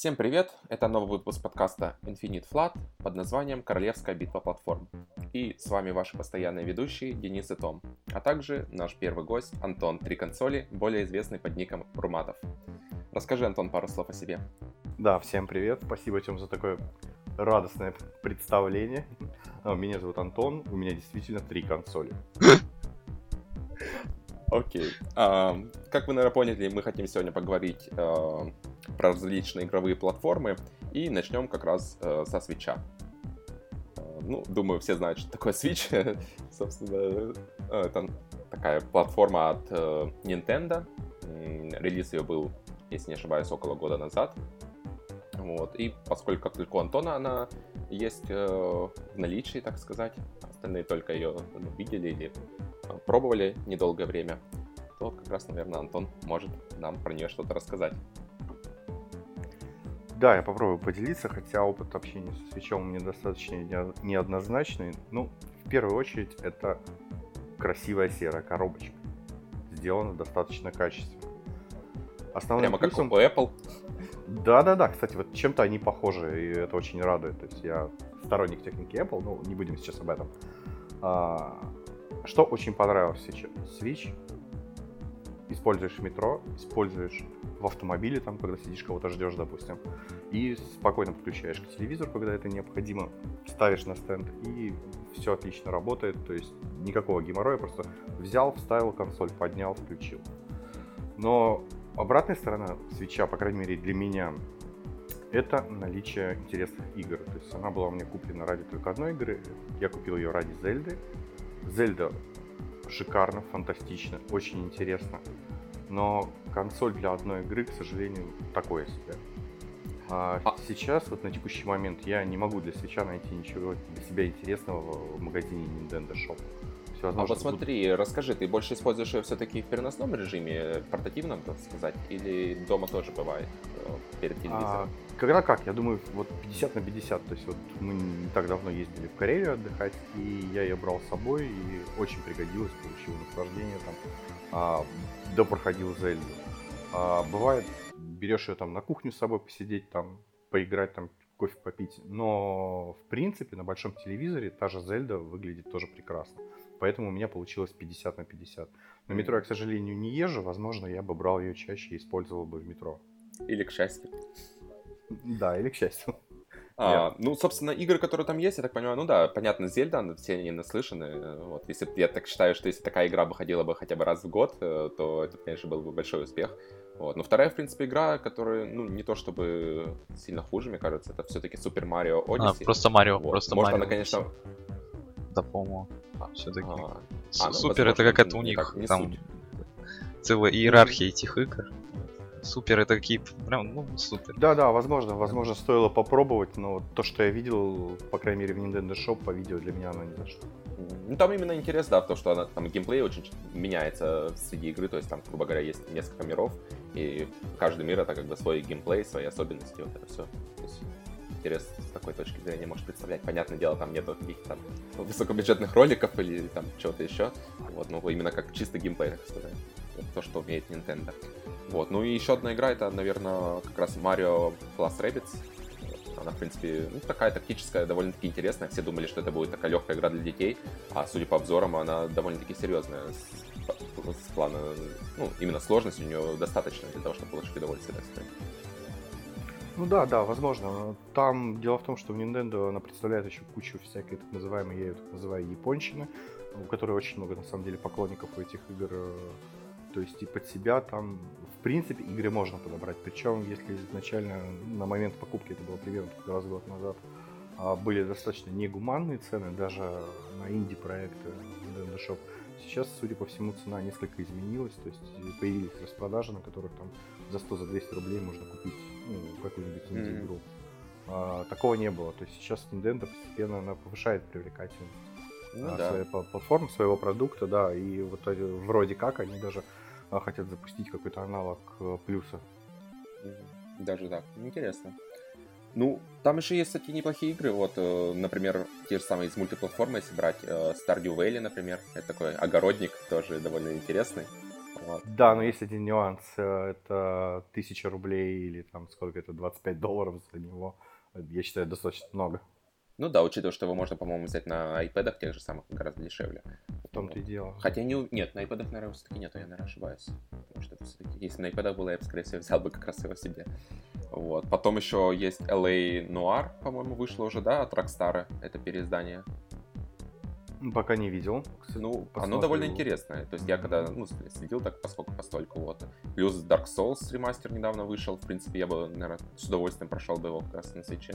Всем привет! Это новый выпуск подкаста Infinite Flat под названием «Королевская битва платформ». И с вами ваши постоянные ведущие Денис и Том, а также наш первый гость Антон Три консоли, более известный под ником Руматов. Расскажи, Антон, пару слов о себе. Да, всем привет. Спасибо, Тем, за такое радостное представление. А, меня зовут Антон, у меня действительно три консоли. Окей. А, как вы, наверное, поняли, мы хотим сегодня поговорить а, про различные игровые платформы. И начнем как раз э, со свеча. Э, ну, думаю, все знают, что такое Switch. Собственно, это такая платформа от э, Nintendo. Релиз ее был, если не ошибаюсь, около года назад. Вот. И поскольку, как у Антона она есть э, в наличии, так сказать, остальные только ее ну, видели или э, пробовали недолгое время, то как раз, наверное, Антон может нам про нее что-то рассказать. Да, я попробую поделиться, хотя опыт общения со свечом у меня достаточно неоднозначный. Ну, в первую очередь, это красивая серая коробочка. Сделана достаточно качественно. Основным Прямо плюсом... как у Apple? Да-да-да, кстати, вот чем-то они похожи, и это очень радует. То есть я сторонник техники Apple, ну, не будем сейчас об этом. А, что очень понравилось сейчас? Switch используешь метро, используешь в автомобиле, там, когда сидишь, кого-то ждешь, допустим, и спокойно подключаешь к телевизору, когда это необходимо, ставишь на стенд, и все отлично работает, то есть никакого геморроя, просто взял, вставил консоль, поднял, включил. Но обратная сторона свеча, по крайней мере для меня, это наличие интересных игр. То есть она была у меня куплена ради только одной игры. Я купил ее ради Зельды. Зельда шикарно, фантастично, очень интересно. Но консоль для одной игры, к сожалению, такое себе. А, а сейчас, вот на текущий момент, я не могу для свеча найти ничего для себя интересного в магазине Nintendo Shop. А вот смотри, буду... расскажи, ты больше используешь ее все-таки в переносном режиме, портативном, так сказать, или дома тоже бывает э, перед телевизором? А, когда как, я думаю, вот 50 на 50. То есть вот мы не так давно ездили в Карелию отдыхать, и я ее брал с собой, и очень пригодилось, получил наслаждение там. А, допроходил Зельду. А, бывает, берешь ее там на кухню с собой посидеть, там, поиграть, там, кофе попить. Но, в принципе, на большом телевизоре та же Зельда выглядит тоже прекрасно. Поэтому у меня получилось 50 на 50. На метро я, к сожалению, не езжу. Возможно, я бы брал ее чаще и использовал бы в метро. Или к счастью. Да, или к счастью. А, ну, собственно, игры, которые там есть, я так понимаю, ну да, понятно, Зельда, все они наслышаны. Вот, если я так считаю, что если такая игра бы ходила бы хотя бы раз в год, э, то это, конечно, был бы большой успех. Вот. Но вторая, в принципе, игра, которая, ну, не то чтобы сильно хуже, мне кажется, это все-таки Super Mario Odyssey. А, просто Марио, вот. просто Может, Mario. она, конечно... Да, по-моему, а, все-таки. А, а, ну, Супер это какая-то у них, не там суть. целая иерархия этих игр супер это какие прям, ну, супер. Да, да, возможно, возможно, стоило попробовать, но то, что я видел, по крайней мере, в Nintendo Shop по видео, для меня оно не зашло. Ну, там именно интерес, да, в том, что она, там геймплей очень меняется среди игры, то есть там, грубо говоря, есть несколько миров, и каждый мир это как бы свой геймплей, свои особенности, вот это все. Интерес с такой точки зрения можешь представлять. Понятное дело, там нету каких-то там высокобюджетных роликов или там чего-то еще. Вот, ну, именно как чистый геймплей, так сказать. Это то, что умеет Nintendo. Вот. Ну и еще одна игра, это, наверное, как раз Mario Plus Rabbids. Она, в принципе, ну, такая тактическая, довольно-таки интересная. Все думали, что это будет такая легкая игра для детей, а судя по обзорам, она довольно-таки серьезная с, с плана, ну, именно сложности у нее достаточно для того, чтобы получить удовольствие, так сказать. Ну да, да, возможно. Там дело в том, что в Nintendo она представляет еще кучу всякой так называемой, я ее так называю, японщины, у которой очень много, на самом деле, поклонников у этих игр. То есть и под себя там в принципе, игры можно подобрать. Причем, если изначально на момент покупки, это было примерно раз год назад, а, были достаточно негуманные цены даже на инди-проекты Nintendo Shop, сейчас, судя по всему, цена несколько изменилась, то есть появились распродажи, на которых там за 100-200 рублей можно купить ну, какую-нибудь инди-игру. Mm-hmm. А, такого не было. То есть сейчас Nintendo постепенно она повышает привлекательность ну, а, да. своей платформы, своего продукта, да, и вот вроде как они даже а, хотят запустить какой-то аналог э, плюса. Даже так. Интересно. Ну, там еще есть, кстати, неплохие игры. Вот, э, например, те же самые из мультиплатформы, если брать э, Stardew Valley, например. Это такой огородник, тоже довольно интересный. Вот. Да, но есть один нюанс. Э, это тысяча рублей или там сколько это, 25 долларов за него. Я считаю, достаточно много. Ну да, учитывая, что его можно, по-моему, взять на iPad тех же самых гораздо дешевле. В том-то и дело. Хотя не... Нет, на iPad, наверное, все-таки нету, я, наверное, ошибаюсь. Потому что все-таки... Если на iPad было, я бы, скорее всего, взял бы как раз его себе. Вот. Потом еще есть LA Noir, по-моему, вышло уже, да, от Rockstar. Это переиздание. Пока не видел. Ну, Посмотрю. оно довольно интересное. То есть я когда ну, следил так поскольку постольку, вот. Плюс Dark Souls ремастер недавно вышел. В принципе, я бы, наверное, с удовольствием прошел бы его как раз на свече.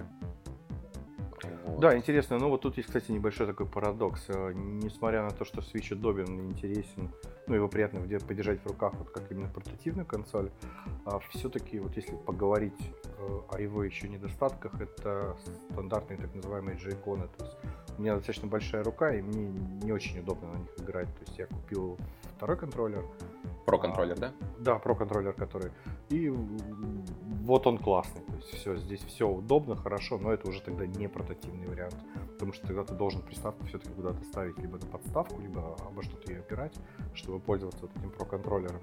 Вот. Да, интересно. Ну вот тут есть, кстати, небольшой такой парадокс. Э, несмотря на то, что Switch удобен интересен, ну его приятно подержать в руках, вот как именно портативную консоль, а все-таки вот если поговорить э, о его еще недостатках, это стандартные так называемые джейконы. То есть у меня достаточно большая рука, и мне не очень удобно на них играть. То есть я купил второй контроллер. Про контроллер, а, да? Да, про контроллер, который. И вот он классный. То есть все, здесь все удобно, хорошо, но это уже тогда не прототивный вариант. Потому что тогда ты должен приставку все-таки куда-то ставить либо на подставку, либо обо что-то ее опирать, чтобы пользоваться вот этим про контроллером.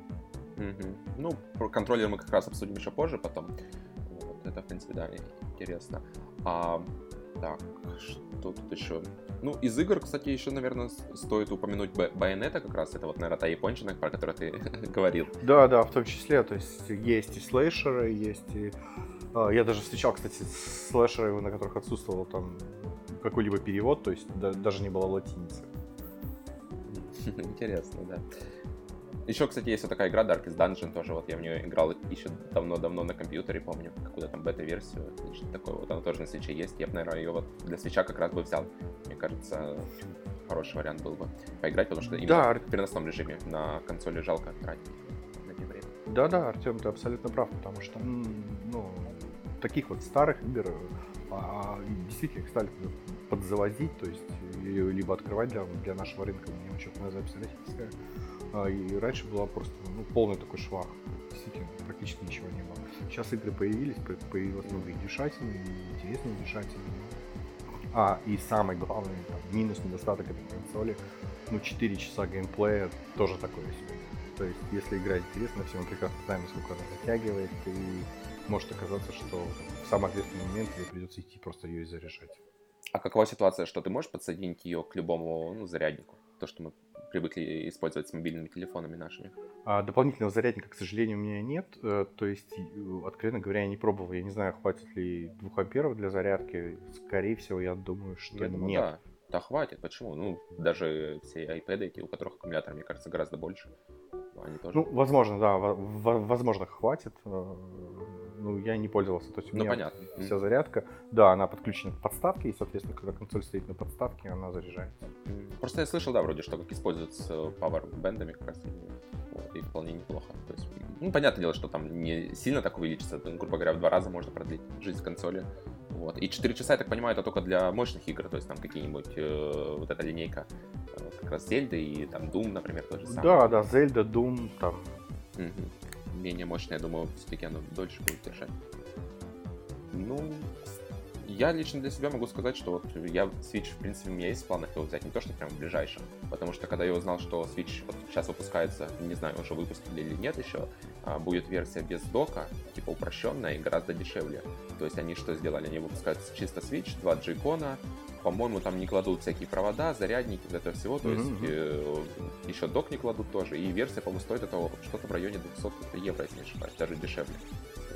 Mm-hmm. Ну, про контроллер мы как раз обсудим еще позже потом. Вот, это, в принципе, да, интересно. А, так, что тут еще? Ну, из игр, кстати, еще, наверное, стоит упомянуть Байонета как раз. Это вот, наверное, та япончина, про которую ты говорил. Да, да, в том числе. То есть есть и слэшеры, есть и... А, я даже встречал, кстати, слэшеры, на которых отсутствовал там какой-либо перевод, то есть даже не было латиницы. Интересно, да. Еще, кстати, есть вот такая игра Darkest Dungeon тоже, вот я в нее играл еще давно-давно на компьютере, помню, какую-то там бета-версию, что такое, вот она тоже на свече есть, я бы, наверное, ее вот для свеча как раз бы взял, мне кажется, хороший вариант был бы поиграть, потому что именно да, в переносном режиме на консоли жалко тратить на время. Да-да, Артем, ты абсолютно прав, потому что, ну, таких вот старых игр а, действительно их стали подзаводить, то есть либо открывать для, для нашего рынка, мне учетная запись российская, и раньше была просто ну, полный такой швах. Действительно, практически ничего не было. Сейчас игры появились, появилось много и дешатины, и интересные дешатины. А, и самый главный там, минус, недостаток этой консоли, ну, 4 часа геймплея тоже такое себе. То есть, если игра интересна, все мы прекрасно знаем, насколько она затягивает, и может оказаться, что в самый ответственный момент тебе придется идти просто ее и заряжать. А какова ситуация, что ты можешь подсоединить ее к любому ну, заряднику? То, что мы привыкли использовать с мобильными телефонами нашими. А, дополнительного зарядника, к сожалению, у меня нет. Э, то есть, э, откровенно говоря, я не пробовал. Я не знаю, хватит ли 2 амперов для зарядки. Скорее всего, я думаю, что я думаю, нет. Да. Да хватит, почему? Ну, даже все iPad, эти, у которых аккумулятор, мне кажется, гораздо больше. Они тоже... Ну, возможно, да, возможно, хватит. Ну, я не пользовался. То есть у ну, меня понятно. вся зарядка, да, она подключена к подставке, и, соответственно, когда консоль стоит на подставке, она заряжается. Просто я слышал, да, вроде, что как используется power-бендами как раз, и вполне неплохо. То есть, ну, понятное дело, что там не сильно так увеличится, грубо говоря, в два раза можно продлить жизнь консоли. Вот. И 4 часа, я так понимаю, это только для мощных игр, то есть там какие-нибудь, э, вот эта линейка, э, как раз Зельда и там Doom, например, тоже самое. Да, да, Зельда, Doom, там. Угу. Менее мощная, я думаю, все-таки оно дольше будет держать. Ну, я лично для себя могу сказать, что вот я Switch, в принципе, у меня есть в планах его взять, не то, что прям в ближайшем, потому что когда я узнал, что Switch вот сейчас выпускается, не знаю, уже выпустили или нет еще, а, будет версия без дока, типа упрощенная и гораздо дешевле. То есть они что сделали? Они выпускают чисто Switch, два джейкона, по-моему, там не кладут всякие провода, зарядники, вот это всего, то mm-hmm. есть э, еще док не кладут тоже, и версия, по-моему, стоит это что-то в районе 200 евро, если не ошибаюсь, даже дешевле.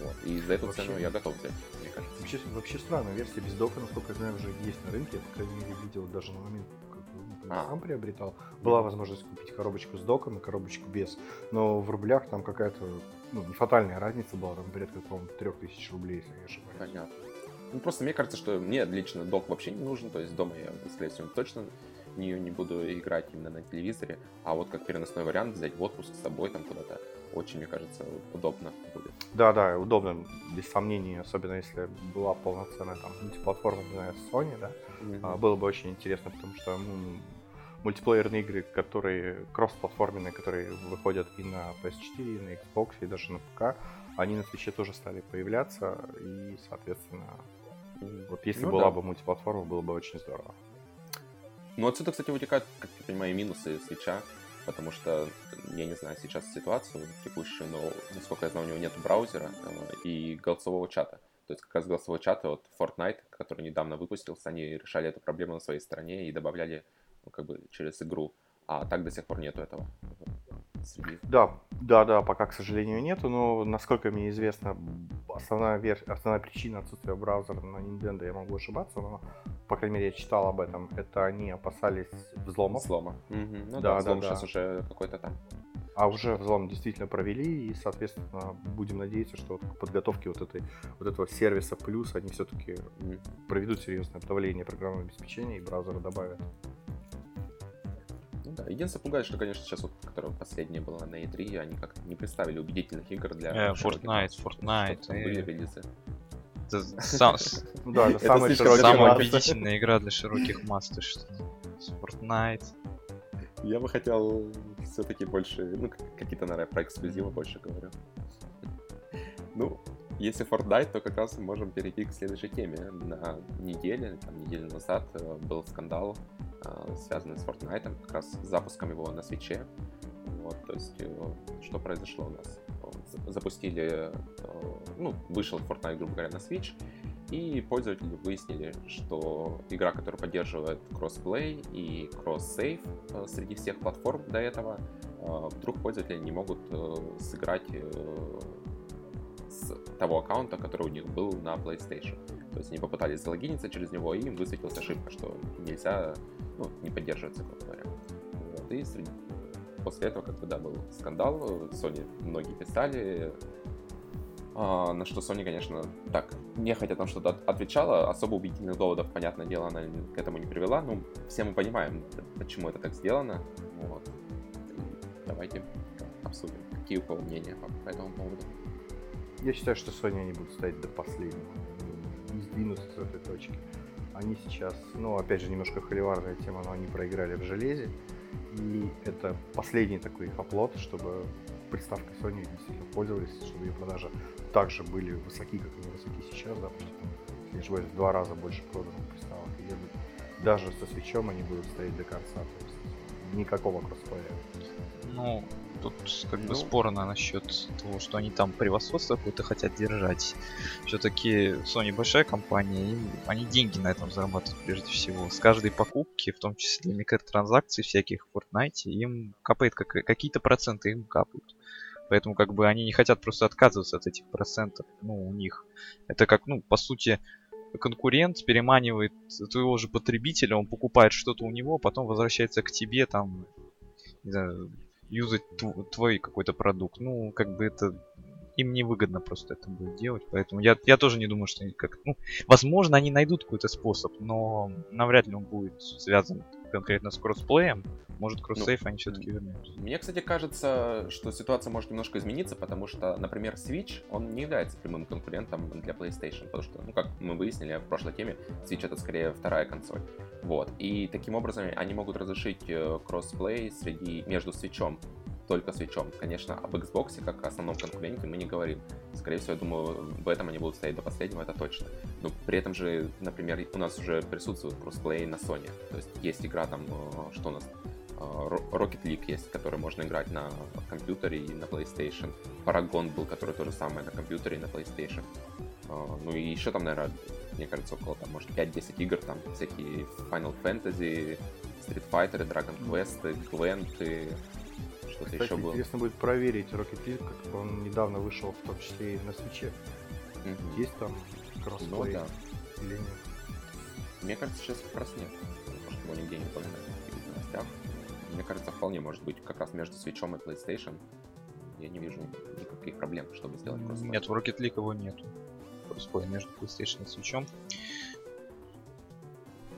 Вот. И за эту вообще, цену я готов взять, мне кажется. Вообще, вообще странно, версия без дока, насколько я знаю, уже есть на рынке. Я, по крайней мере, видел даже на момент, как а. сам приобретал. Была возможность купить коробочку с доком и коробочку без. Но в рублях там какая-то ну, не фатальная разница была, там порядка, по-моему, 3000 рублей, если я не ошибаюсь. Понятно. Ну, просто мне кажется, что мне лично док вообще не нужен, то есть дома я, скорее всего, точно не, не буду играть именно на телевизоре, а вот как переносной вариант взять в отпуск с собой там куда-то очень, мне кажется, удобно будет. Да, да, удобно, без сомнений, особенно если была полноценная там мультиплатформа, не знаю, Sony, да, mm-hmm. было бы очень интересно, потому что ну, мультиплеерные игры, которые кросс-платформенные, которые выходят и на PS4, и на Xbox, и даже на ПК, они на свече тоже стали появляться, и, соответственно, вот если ну, была да. бы мультиплатформа, было бы очень здорово. Ну, отсюда, кстати, вытекают, как я понимаю, минусы свеча. потому что, я не знаю сейчас ситуацию текущую, но, насколько я знаю, у него нет браузера э, и голосового чата. То есть как раз голосовой чат от Fortnite, который недавно выпустился, они решали эту проблему на своей стороне и добавляли ну, как бы через игру. А так до сих пор нету этого среди... Да, да, да, пока, к сожалению, нету, но, насколько мне известно, основная, вер... основная причина отсутствия браузера на Nintendo, я могу ошибаться, но, по крайней мере, я читал об этом, это они опасались взлома. Взлома. Угу. Ну да, да взлом да, сейчас да. уже какой-то там. А уже взлом действительно провели, и, соответственно, будем надеяться, что к подготовке вот, этой, вот этого сервиса плюс они все-таки проведут серьезное обновление программного обеспечения и браузера добавят. Ну да, единственное пугает, что, конечно, сейчас вот, которая последняя была на E3, они как-то не представили убедительных игр для... Э, Fortnite, Fortnite. Э. Были релизы. Это самая убедительная игра для широких масс, ты что? Fortnite. Я бы хотел все-таки больше, ну, какие-то, наверное, про эксклюзивы больше говорю. Ну, если Fortnite, то как раз мы можем перейти к следующей теме. На неделе, там, неделю назад э, был скандал а, связанный с Fortnite, как раз с запуском его на свече. Вот, то есть, э, что произошло у нас? Запустили, э, ну, вышел Fortnite, грубо говоря, на Switch, и пользователи выяснили, что игра, которая поддерживает кроссплей и кросс-сейв э, среди всех платформ до этого, вдруг пользователи не могут сыграть того аккаунта, который у них был на PlayStation. То есть они попытались залогиниться через него, и им высветилась ошибка, что нельзя ну, не поддерживается, грубо говоря. Вот, и среди... после этого, как бы, да, был скандал, Sony многие писали, а, на что Sony, конечно, так, нехотя там что-то отвечала, особо убедительных доводов, понятное дело, она к этому не привела, ну, все мы понимаем, почему это так сделано, вот. Давайте обсудим, какие у кого мнения по этому поводу. Я считаю, что Sony не будет стоять до последнего, не сдвинуться с этой точки. Они сейчас, ну, опять же, немножко холиварная тема, но они проиграли в железе. И это последний такой их оплот, чтобы приставкой Sony действительно пользовались, чтобы ее продажи также были высоки, как они высоки сейчас, если не ошибаюсь, в два раза больше продано приставок. И даже со свечом они будут стоять до конца, то есть никакого кроссплея. Ну, тут как бы ну. спорно насчет того, что они там превосходство какое-то хотят держать. Все-таки Sony большая компания, и они деньги на этом зарабатывают прежде всего. С каждой покупки, в том числе микротранзакций всяких в Fortnite, им капает как, какие-то проценты им капают. Поэтому как бы они не хотят просто отказываться от этих процентов. Ну, у них это как, ну, по сути, конкурент переманивает твоего же потребителя, он покупает что-то у него, потом возвращается к тебе, там, не знаю, юзать твой какой-то продукт. Ну, как бы это им невыгодно просто это будет делать, поэтому я, я тоже не думаю, что они как... Ну, возможно, они найдут какой-то способ, но навряд ли он будет связан конкретно с кроссплеем. Может, кроссейф ну, они все-таки вернутся. Мне, кстати, кажется, что ситуация может немножко измениться, потому что, например, Switch, он не является прямым конкурентом для PlayStation, потому что, ну, как мы выяснили в прошлой теме, Switch это скорее вторая консоль. Вот. И таким образом они могут разрешить э, кроссплей среди между Switch только Switch ом. Конечно, об Xbox как основном конкуренте мы не говорим. Скорее всего, я думаю, в этом они будут стоять до последнего, это точно. Но при этом же, например, у нас уже присутствует кроссплей на Sony. То есть есть игра там, э, что у нас, э, Rocket League есть, который можно играть на компьютере и на PlayStation. Paragon был, который то же самое на компьютере и на PlayStation. Э, ну и еще там, наверное, мне кажется, около там, может, 5-10 игр, там всякие Final Fantasy, Street Fighter, Dragon Quest, Gwent, что-то еще было. Интересно будет проверить Rocket League, как он недавно вышел, в том числе и на свече. Mm-hmm. Есть там кроссплей ну, да. или нет? Мне кажется, сейчас как раз нет. Потому что его нигде не было в новостях. Мне кажется, вполне может быть как раз между свечом и PlayStation. Я не вижу никаких проблем, чтобы сделать кроссплей. Нет, в Rocket League его нету. Кроссплей между PlayStation и Switch ом.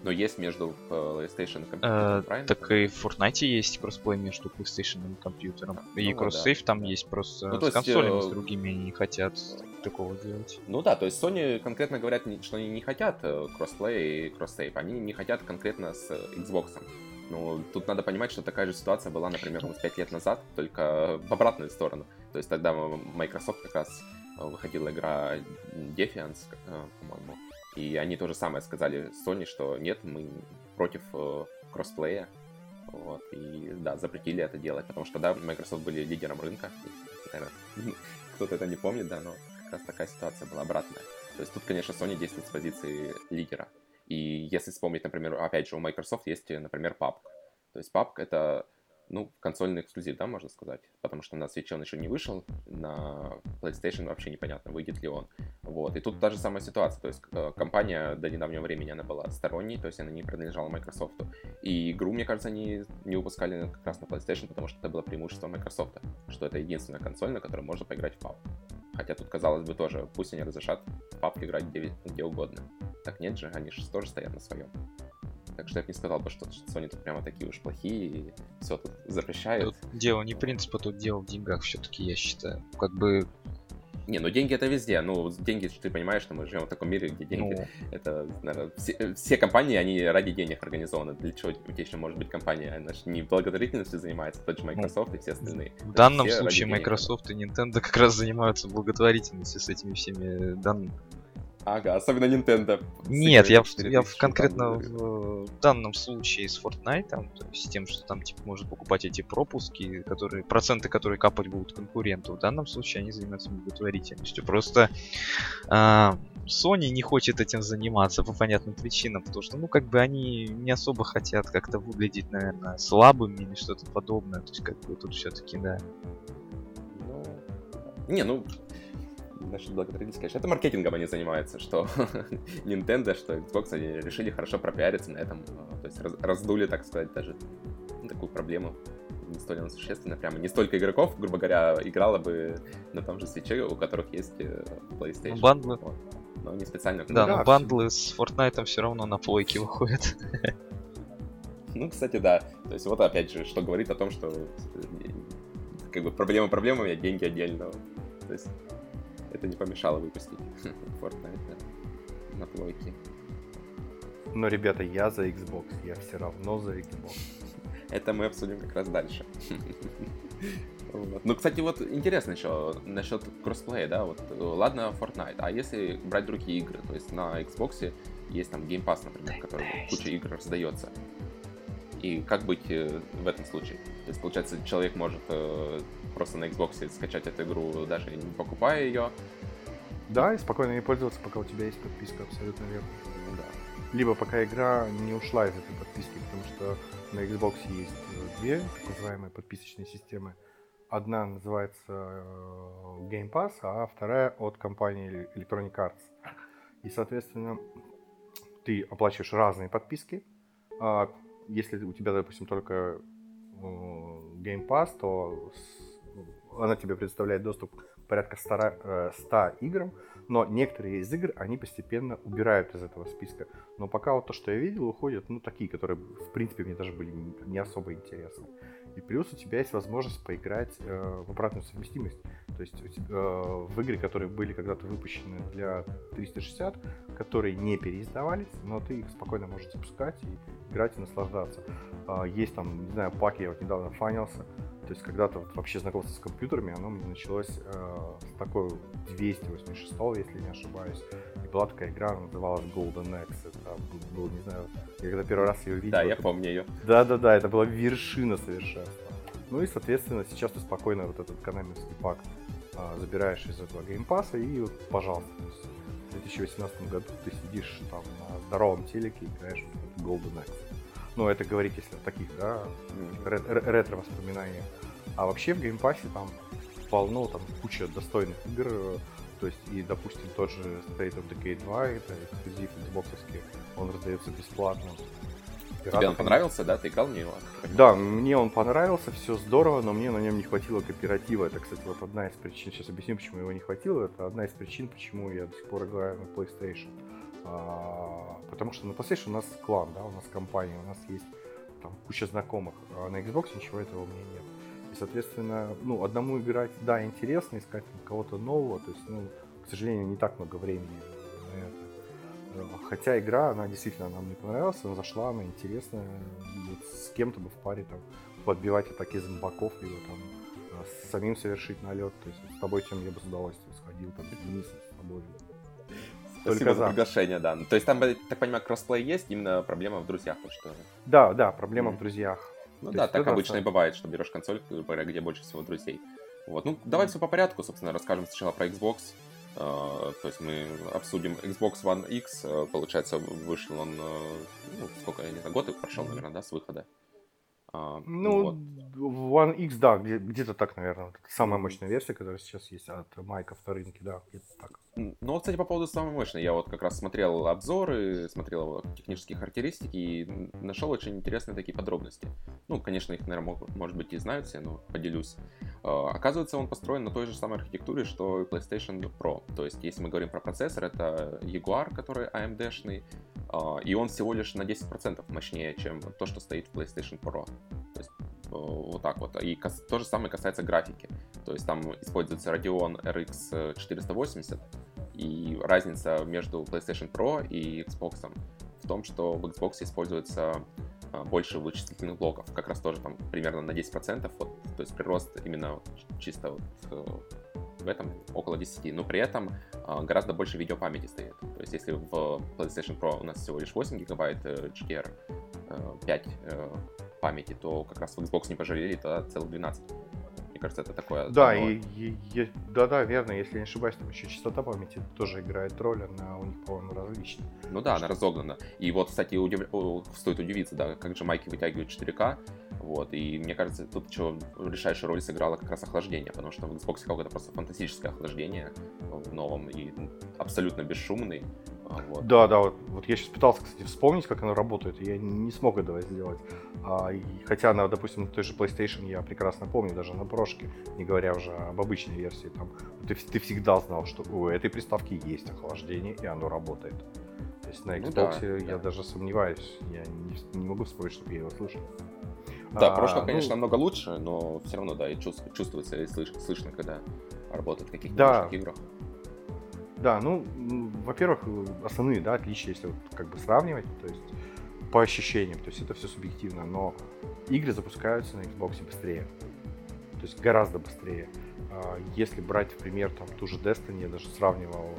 Но есть между э, PlayStation и компьютером, э, правильно? Так и в Fortnite есть кроссплей между PlayStation и компьютером. Ну, и кросс-сейв да. там есть, просто ну, с есть, консолями, э... с другими не хотят такого делать. Ну да, то есть Sony конкретно говорят, что они не хотят э, кроссплей и кросс-сейв, они не хотят конкретно с Xbox. Ну, тут надо понимать, что такая же ситуация была, например, 5 лет назад, только в обратную сторону. То есть тогда Microsoft как раз выходила игра Defiance, по-моему, и они то же самое сказали Sony, что нет, мы против э, кроссплея. Вот, и да, запретили это делать, потому что, да, Microsoft были лидером рынка. Кто-то это не помнит, да, но как раз такая ситуация была обратная. То есть тут, конечно, Sony действует с позиции лидера. И если вспомнить, например, опять же, у Microsoft есть, например, PUBG. То есть PUBG — это ну, консольный эксклюзив, да, можно сказать, потому что на Switch он еще не вышел, на PlayStation вообще непонятно, выйдет ли он. Вот, и тут та же самая ситуация, то есть э, компания до недавнего времени, она была сторонней, то есть она не принадлежала Microsoft, и игру, мне кажется, они не выпускали как раз на PlayStation, потому что это было преимущество Microsoft, что это единственная консоль, на которой можно поиграть в PUBG. Хотя тут, казалось бы, тоже, пусть они разрешат в PUBG играть где, где угодно. Так нет же, они же тоже стоят на своем. Так что я бы не сказал бы, что Sony тут прямо такие уж плохие и все тут запрещают. Тут дело не принципа, тут дело в деньгах все-таки, я считаю. Как бы не, ну деньги это везде. Ну, деньги, ты понимаешь, что мы живем в таком мире, где деньги. Ну... Это, наверное, все, все компании, они ради денег организованы. Для чего у тебя еще может быть компания? Она же не благотворительностью занимается, тот же ну, Microsoft и все остальные. В данном случае Microsoft и Nintendo как раз занимаются благотворительностью с этими всеми данными. Ага, особенно Nintendo. Нет, я, я конкретно в, в данном случае с Fortnite, то есть тем, что там типа может покупать эти пропуски, которые, проценты, которые капать будут конкуренту, в данном случае они занимаются благотворительностью. Просто а, Sony не хочет этим заниматься по понятным причинам, потому что, ну, как бы они не особо хотят как-то выглядеть, наверное, слабыми или что-то подобное. То есть, как бы тут все-таки, да. Ну, не, ну, насчет благотворительности, конечно, это маркетингом они занимаются, что Nintendo, что Xbox, они решили хорошо пропиариться на этом, а, то есть раздули, так сказать, даже такую проблему не столь она существенна, прямо не столько игроков, грубо говоря, играло бы на том же свече, у которых есть э, PlayStation. Ну, бандлы. Вот. Но не специально. Да, но бандлы с Fortnite все равно на плойке выходят. Ну, кстати, да. То есть вот опять же, что говорит о том, что э, как бы проблема проблемами, а деньги отдельно. То есть это не помешало выпустить Fortnite на плойке. Но, ребята, я за Xbox, я все равно за Xbox. Это мы обсудим как раз дальше. Вот. Ну, кстати, вот интересно еще насчет кроссплея, да, вот, ладно, Fortnite, а если брать другие игры, то есть на Xbox есть там Game Pass, например, который куча игр раздается. И как быть э, в этом случае? То есть, получается, человек может э, просто на Xbox скачать эту игру, даже не покупая ее. Да, и спокойно не пользоваться, пока у тебя есть подписка, абсолютно верно. Ну да. Либо пока игра не ушла из этой подписки, потому что на Xbox есть э, две так называемые подписочные системы. Одна называется Game Pass, а вторая от компании Electronic Arts. И, соответственно, ты оплачиваешь разные подписки. А если у тебя, допустим, только Game Pass, то она тебе предоставляет доступ порядка 100, 100 э, играм, но некоторые из игр они постепенно убирают из этого списка. Но пока вот то, что я видел, уходят, ну, такие, которые, в принципе, мне даже были не особо интересны. И плюс у тебя есть возможность поиграть э, в обратную совместимость. То есть э, в игры, которые были когда-то выпущены для 360, которые не переиздавались, но ты их спокойно можешь запускать и играть и наслаждаться. Э, есть там, не знаю, паки, я вот недавно фанился, то есть когда-то вот вообще знакомство с компьютерами, оно мне началось э, с такой 286, если не ошибаюсь. И была такая игра, называлась Golden Axe. Это был, был, не знаю, я когда первый раз ее видел. Да, это... я помню ее. Да-да-да, это была вершина совершенства. Ну и, соответственно, сейчас ты спокойно вот этот канаминский пак а, забираешь из этого Game Pass а и вот, пожалуйста, в 2018 году ты сидишь там на здоровом телеке и играешь в Golden Axe. Ну, это говорить, если о таких, да, ретро-воспоминаниях. А вообще в Game Pass е там полно, там куча достойных игр. То есть, и, допустим, тот же State of Decay 2, это эксклюзив Xbox, он раздается бесплатно. Пиратов Тебе он понравился, да? Ты играл в него? Да, мне он понравился, все здорово, но мне на нем не хватило кооператива. Это, кстати, вот одна из причин, сейчас объясню, почему его не хватило. Это одна из причин, почему я до сих пор играю на PlayStation. А, потому что на PlayStation у нас клан, да, у нас компания, у нас есть там куча знакомых, а на Xbox ничего этого у меня нет. И, соответственно, ну, одному играть, да, интересно, искать кого-то нового, то есть, ну, к сожалению, не так много времени на это. Хотя игра, она действительно нам не понравилась, она зашла, она интересная, вот с кем-то бы в паре там подбивать атаки зомбаков, либо там а, самим совершить налет, то есть с тобой, чем я бы с удовольствием сходил, там, с Денисом, с тобой. Спасибо за приглашение, да. То есть там, так понимаю, кроссплей есть, именно проблема в друзьях, то что... Да, да, проблема mm. в друзьях. Ну да, так обычно и бывает, что берешь консоль, где больше всего друзей. Вот, ну давай все по порядку, собственно, расскажем сначала про Xbox. Uh, то есть мы обсудим Xbox One X, uh, получается, вышел он, uh, ну, сколько, я не знаю, год прошел, наверное, да, с выхода. А, ну, вот. One X, да, где-то так, наверное. Это самая мощная версия, которая сейчас есть от Майка в рынке, да, где-то так. Ну, вот, кстати, по поводу самой мощной, я вот как раз смотрел обзоры, смотрел технические характеристики и нашел очень интересные такие подробности. Ну, конечно, их, наверное, может быть и знают все, но поделюсь. А, оказывается, он построен на той же самой архитектуре, что и PlayStation Pro. То есть, если мы говорим про процессор, это Jaguar, который AMD-шный, а, и он всего лишь на 10% мощнее, чем то, что стоит в PlayStation Pro. То есть э, вот так вот. И то же самое касается графики. То есть там используется Radeon RX 480, и разница между PlayStation Pro и Xbox в том, что в Xbox используется э, больше вычислительных блоков, как раз тоже там примерно на 10%, вот, то есть прирост именно чисто вот э, в этом около 10, но при этом гораздо больше видеопамяти стоит. То есть если в PlayStation Pro у нас всего лишь 8 гигабайт GDR, 5 памяти, то как раз в Xbox не пожалели, то целых 12. Мне кажется, это такое... Да, и, и, и, да, да, верно, если не ошибаюсь, там еще частота памяти тоже играет роль, она у них, по-моему, различная. Ну да, она разогнана. И вот, кстати, удив... стоит удивиться, да, как же майки вытягивают 4К, вот, и мне кажется, тут что решающую роль сыграло как раз охлаждение, потому что в Xbox какое-то просто фантастическое охлаждение в новом и абсолютно бесшумный. А, вот. Да, да, вот, вот я сейчас пытался, кстати, вспомнить, как оно работает, и я не смог этого сделать. А, и, хотя, на, допустим, на той же PlayStation я прекрасно помню, даже на прошке, не говоря уже об обычной версии, там, ты, ты всегда знал, что у этой приставки есть охлаждение, и оно работает. То есть на Xbox ну, да, я да. даже сомневаюсь, я не, не могу вспомнить, чтобы я его слышал. Да, а, прошка, конечно, ну, намного лучше, но все равно, да, и чувствуется, и слыш, слышно, когда работает в каких-то да. играх. Да, ну, во-первых, основные, да, отличия, если вот как бы сравнивать, то есть по ощущениям, то есть это все субъективно, но игры запускаются на Xbox быстрее, то есть гораздо быстрее. А, если брать, в пример, там, ту же Destiny, я даже сравнивал,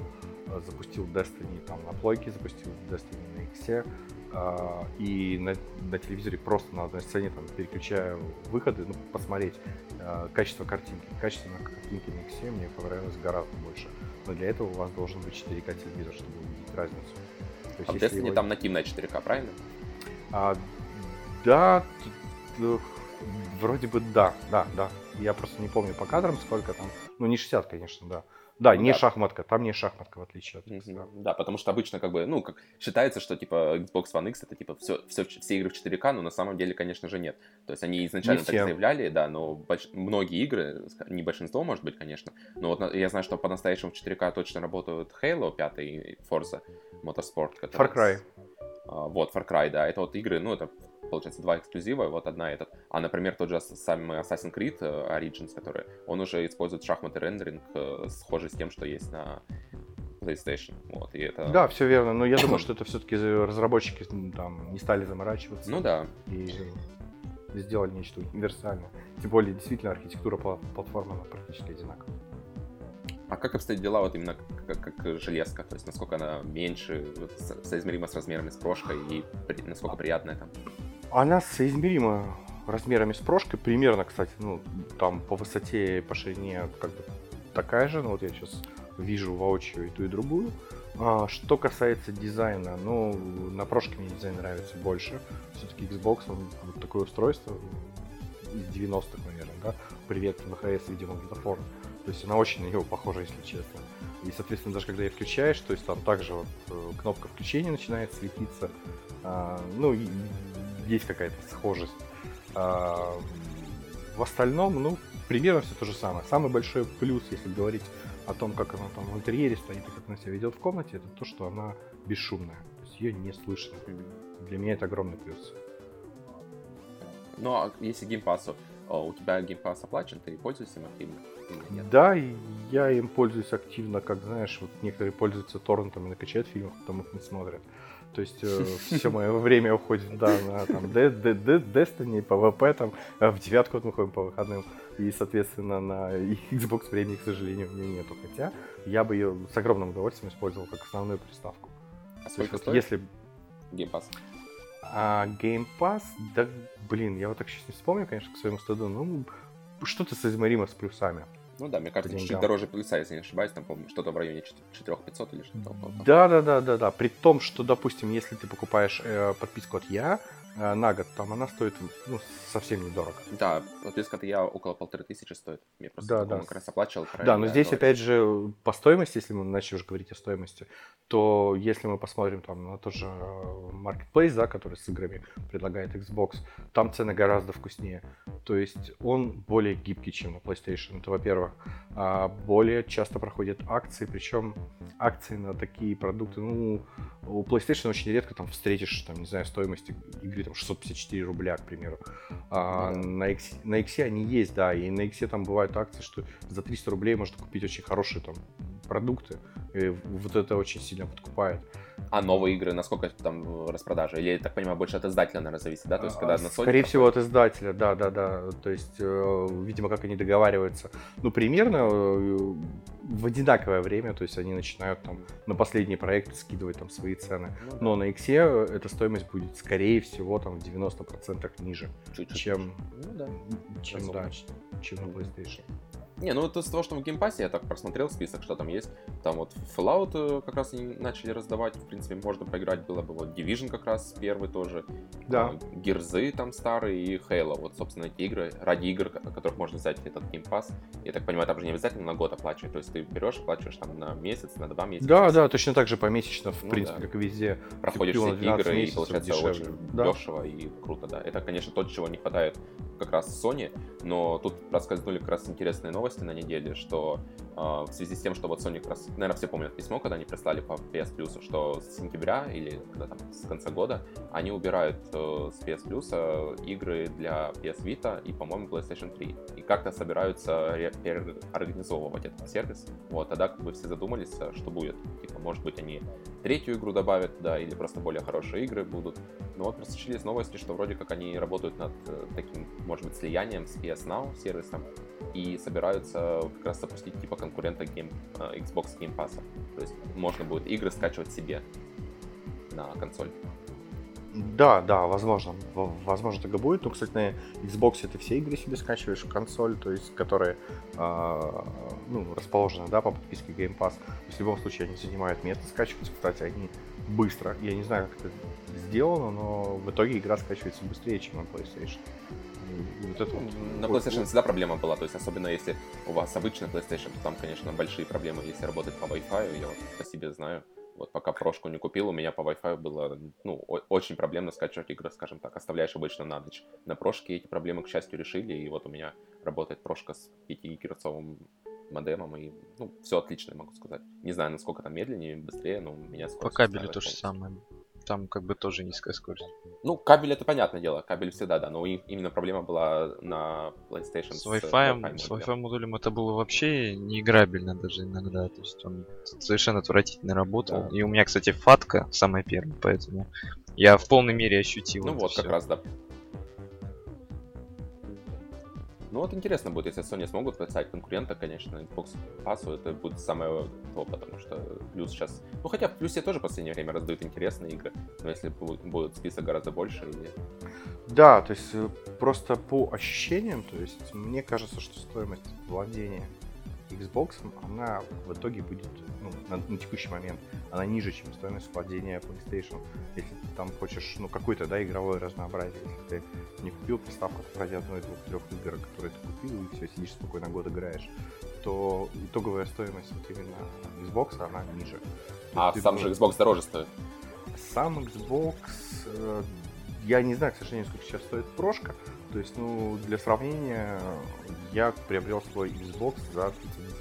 а, запустил Destiny там на плойке, запустил Destiny на X, а, и на, на телевизоре просто на одной сцене там переключаю выходы, ну, посмотреть качество картинки. Качество на картинке на X мне понравилось гораздо больше но для этого у вас должен быть 4К телевизор, чтобы увидеть разницу. То есть, а если Destiny его... там нативная 4К, правильно? А, да, вроде бы да, да, да. Я просто не помню по кадрам сколько там. Ну, не 60, конечно, да. Да, не да. шахматка, там не шахматка, в отличие от X. Да. да, потому что обычно, как бы, ну, как считается, что, типа, Xbox One X это, типа, все, все, все игры в 4К, но на самом деле, конечно же, нет. То есть они изначально так заявляли, да, но больш... многие игры, не большинство, может быть, конечно, но вот я знаю, что по-настоящему в 4К точно работают Halo 5 и Forza Motorsport. Far Cry. А, вот, Far Cry, да, это вот игры, ну, это получается, два эксклюзива, вот одна этот. А, например, тот же самый Assassin's Creed э, Origins, который, он уже использует шахматы рендеринг, э, схожий с тем, что есть на PlayStation. Вот, и это... Да, все верно, но я думаю, что это все-таки разработчики там не стали заморачиваться. Ну да. И сделали нечто универсальное. Тем более, действительно, архитектура платформы она практически одинаковая. А как обстоят дела вот именно как, как железка? То есть насколько она меньше, соизмерима с размерами с прошкой и насколько приятная там? Она соизмерима размерами с прошкой, примерно, кстати, ну, там по высоте и по ширине как бы такая же, ну, вот я сейчас вижу воочию и ту, и другую. А, что касается дизайна, ну, на прошке мне дизайн нравится больше. Все-таки Xbox, он вот такое устройство из 90-х, наверное, да. Привет, ВХС, видеомагнитофон. То есть она очень на него похожа, если честно. И, соответственно, даже когда ее включаешь, то есть там также вот э, кнопка включения начинает светиться. А, ну, есть какая-то схожесть. А, в остальном, ну, примерно все то же самое. Самый большой плюс, если говорить о том, как она там в интерьере стоит и как она себя ведет в комнате, это то, что она бесшумная. То есть ее не слышно. Для меня это огромный плюс. Ну, а если геймпасу, у тебя геймпас оплачен, ты пользуешься им активно? Нет? Да, я им пользуюсь активно, как знаешь, вот некоторые пользуются торрентами, накачают фильмов, потом их не смотрят. То есть э, все мое время уходит, да, на там Destiny, PvP, там, э, в девятку вот мы ходим по выходным, и, соответственно, на Xbox времени, к сожалению, у меня нету. Хотя я бы ее с огромным удовольствием использовал как основную приставку. А сколько есть, стоит? Если... Геймпас? А Game Pass, да, блин, я вот так сейчас не вспомню, конечно, к своему стыду, ну, что-то с измеримо с плюсами. Ну да, мне кажется, чуть дороже плюса, если не ошибаюсь, там, по-моему, что-то в районе 4500 или что-то около Да, да, да, да, да. При том, что, допустим, если ты покупаешь э, подписку от Я, на год, там она стоит ну, совсем недорого. Да, подписка от я около полторы тысячи стоит. Мне просто да, да. как раз оплачивал. Да, но здесь, опять же, по стоимости, если мы начали уже говорить о стоимости, то если мы посмотрим там на тот же э, Marketplace, да, который с играми предлагает Xbox, там цены гораздо вкуснее. То есть он более гибкий, чем на PlayStation, это во-первых. А более часто проходят акции, причем акции на такие продукты, ну, у PlayStation очень редко там встретишь, там, не знаю, стоимость игры там 654 рубля, к примеру. А, ну, да. на, X, на X они есть, да, и на X там бывают акции, что за 300 рублей можно купить очень хорошие там продукты. И вот это очень сильно подкупает. А новые игры, насколько там распродажа? Или, я так понимаю, больше от издателя, наверное, зависит, да? То есть, когда на Sony Скорее всего, от издателя, да, да, да. То есть, э, видимо, как они договариваются. Ну, примерно э, в одинаковое время, то есть они начинают там на последний проект скидывать там свои цены. Ну, да. Но на Xbox эта стоимость будет, скорее всего, там в 90% ниже, Чуть-чуть. чем, ну, да. чем, да, чем на PlayStation. Не, ну это из того, что в Game Pass е я так просмотрел список, что там есть. Там вот Fallout э, как раз они начали раздавать. В принципе, можно поиграть было бы. Вот Division как раз первый тоже. Да. Gears ы там старые и Halo. Вот, собственно, эти игры. Ради игр, которых можно взять этот Game Pass. Я так понимаю, там же не обязательно на год оплачивать. То есть ты берешь, оплачиваешь там на месяц, на два месяца. Да, да, точно так же помесячно, в ну, принципе, да. как и везде. Проходишь все эти игры и получается дешевле. очень да. дешево и круто, да. Это, конечно, то, чего не хватает как раз Sony, но тут рассказывали как раз интересные новости на неделе, что в связи с тем, что вот Sony наверное, все помнят письмо, когда они прислали по PS Plus, что с сентября или когда там с конца года они убирают э, с PS Plus э, игры для PS Vita и, по-моему, PlayStation 3. И как-то собираются переорганизовывать этот сервис. Вот, тогда как бы все задумались, э, что будет. Типа, может быть, они третью игру добавят, да, или просто более хорошие игры будут. Но вот прослушались новости, что вроде как они работают над э, таким может быть, слиянием с PS Now сервисом и собираются как раз запустить типа конкурента Game, э, Xbox Game Pass. То есть можно будет игры скачивать себе на консоль. Да, да, возможно. Возможно, так и будет. Ну, кстати, на Xbox ты все игры себе скачиваешь в консоль, то есть, которые э, ну, расположены, да, по подписке Game Pass. То есть, в любом случае, они занимают место скачиваться. Кстати, они быстро. Я не знаю, как это сделано, но в итоге игра скачивается быстрее, чем на PlayStation. Вот это вот. На PlayStation всегда проблема была, то есть особенно если у вас обычный PlayStation, то там, конечно, большие проблемы, если работать по Wi-Fi, я вот по себе знаю. Вот пока прошку не купил, у меня по Wi-Fi было ну, очень проблемно скачивать игры, скажем так. Оставляешь обычно на ночь. На прошке эти проблемы, к счастью, решили, и вот у меня работает прошка с 5-герцовым модемом, и ну, все отлично, могу сказать. Не знаю, насколько там медленнее, быстрее, но у меня скорость... По кабелю то же самое там как бы тоже низкая скорость. Ну, кабель это понятное дело, кабель всегда, да, но именно проблема была на PlayStation. С Wi-Fi, с Wi-Fi модулем это было вообще неиграбельно даже иногда, то есть он совершенно отвратительно работал. Да. И у меня, кстати, фатка самая первая, поэтому я в полной мере ощутил. Ну вот, все. как раз, да. Ну вот интересно будет, если Sony смогут представить конкурента, конечно, Xbox Pass, это будет самое то, потому что плюс сейчас... Ну хотя в плюсе тоже в последнее время раздают интересные игры, но если будет список гораздо больше или... Да, то есть э, просто по ощущениям, то есть мне кажется, что стоимость владения Xbox, она в итоге будет, ну, на, на текущий момент, она ниже, чем стоимость владения PlayStation. Если ты там хочешь, ну, какое-то, да, игровое разнообразие. Если ты не купил приставку ради одной, двух, трех игр, которые ты купил, и все, сидишь спокойно год играешь, то итоговая стоимость вот именно Xbox, она ниже. А сам же Xbox дороже стоит? Сам Xbox, э, я не знаю, к сожалению, сколько сейчас стоит прошка, то есть, ну, для сравнения, я приобрел свой Xbox за 31 тысячу.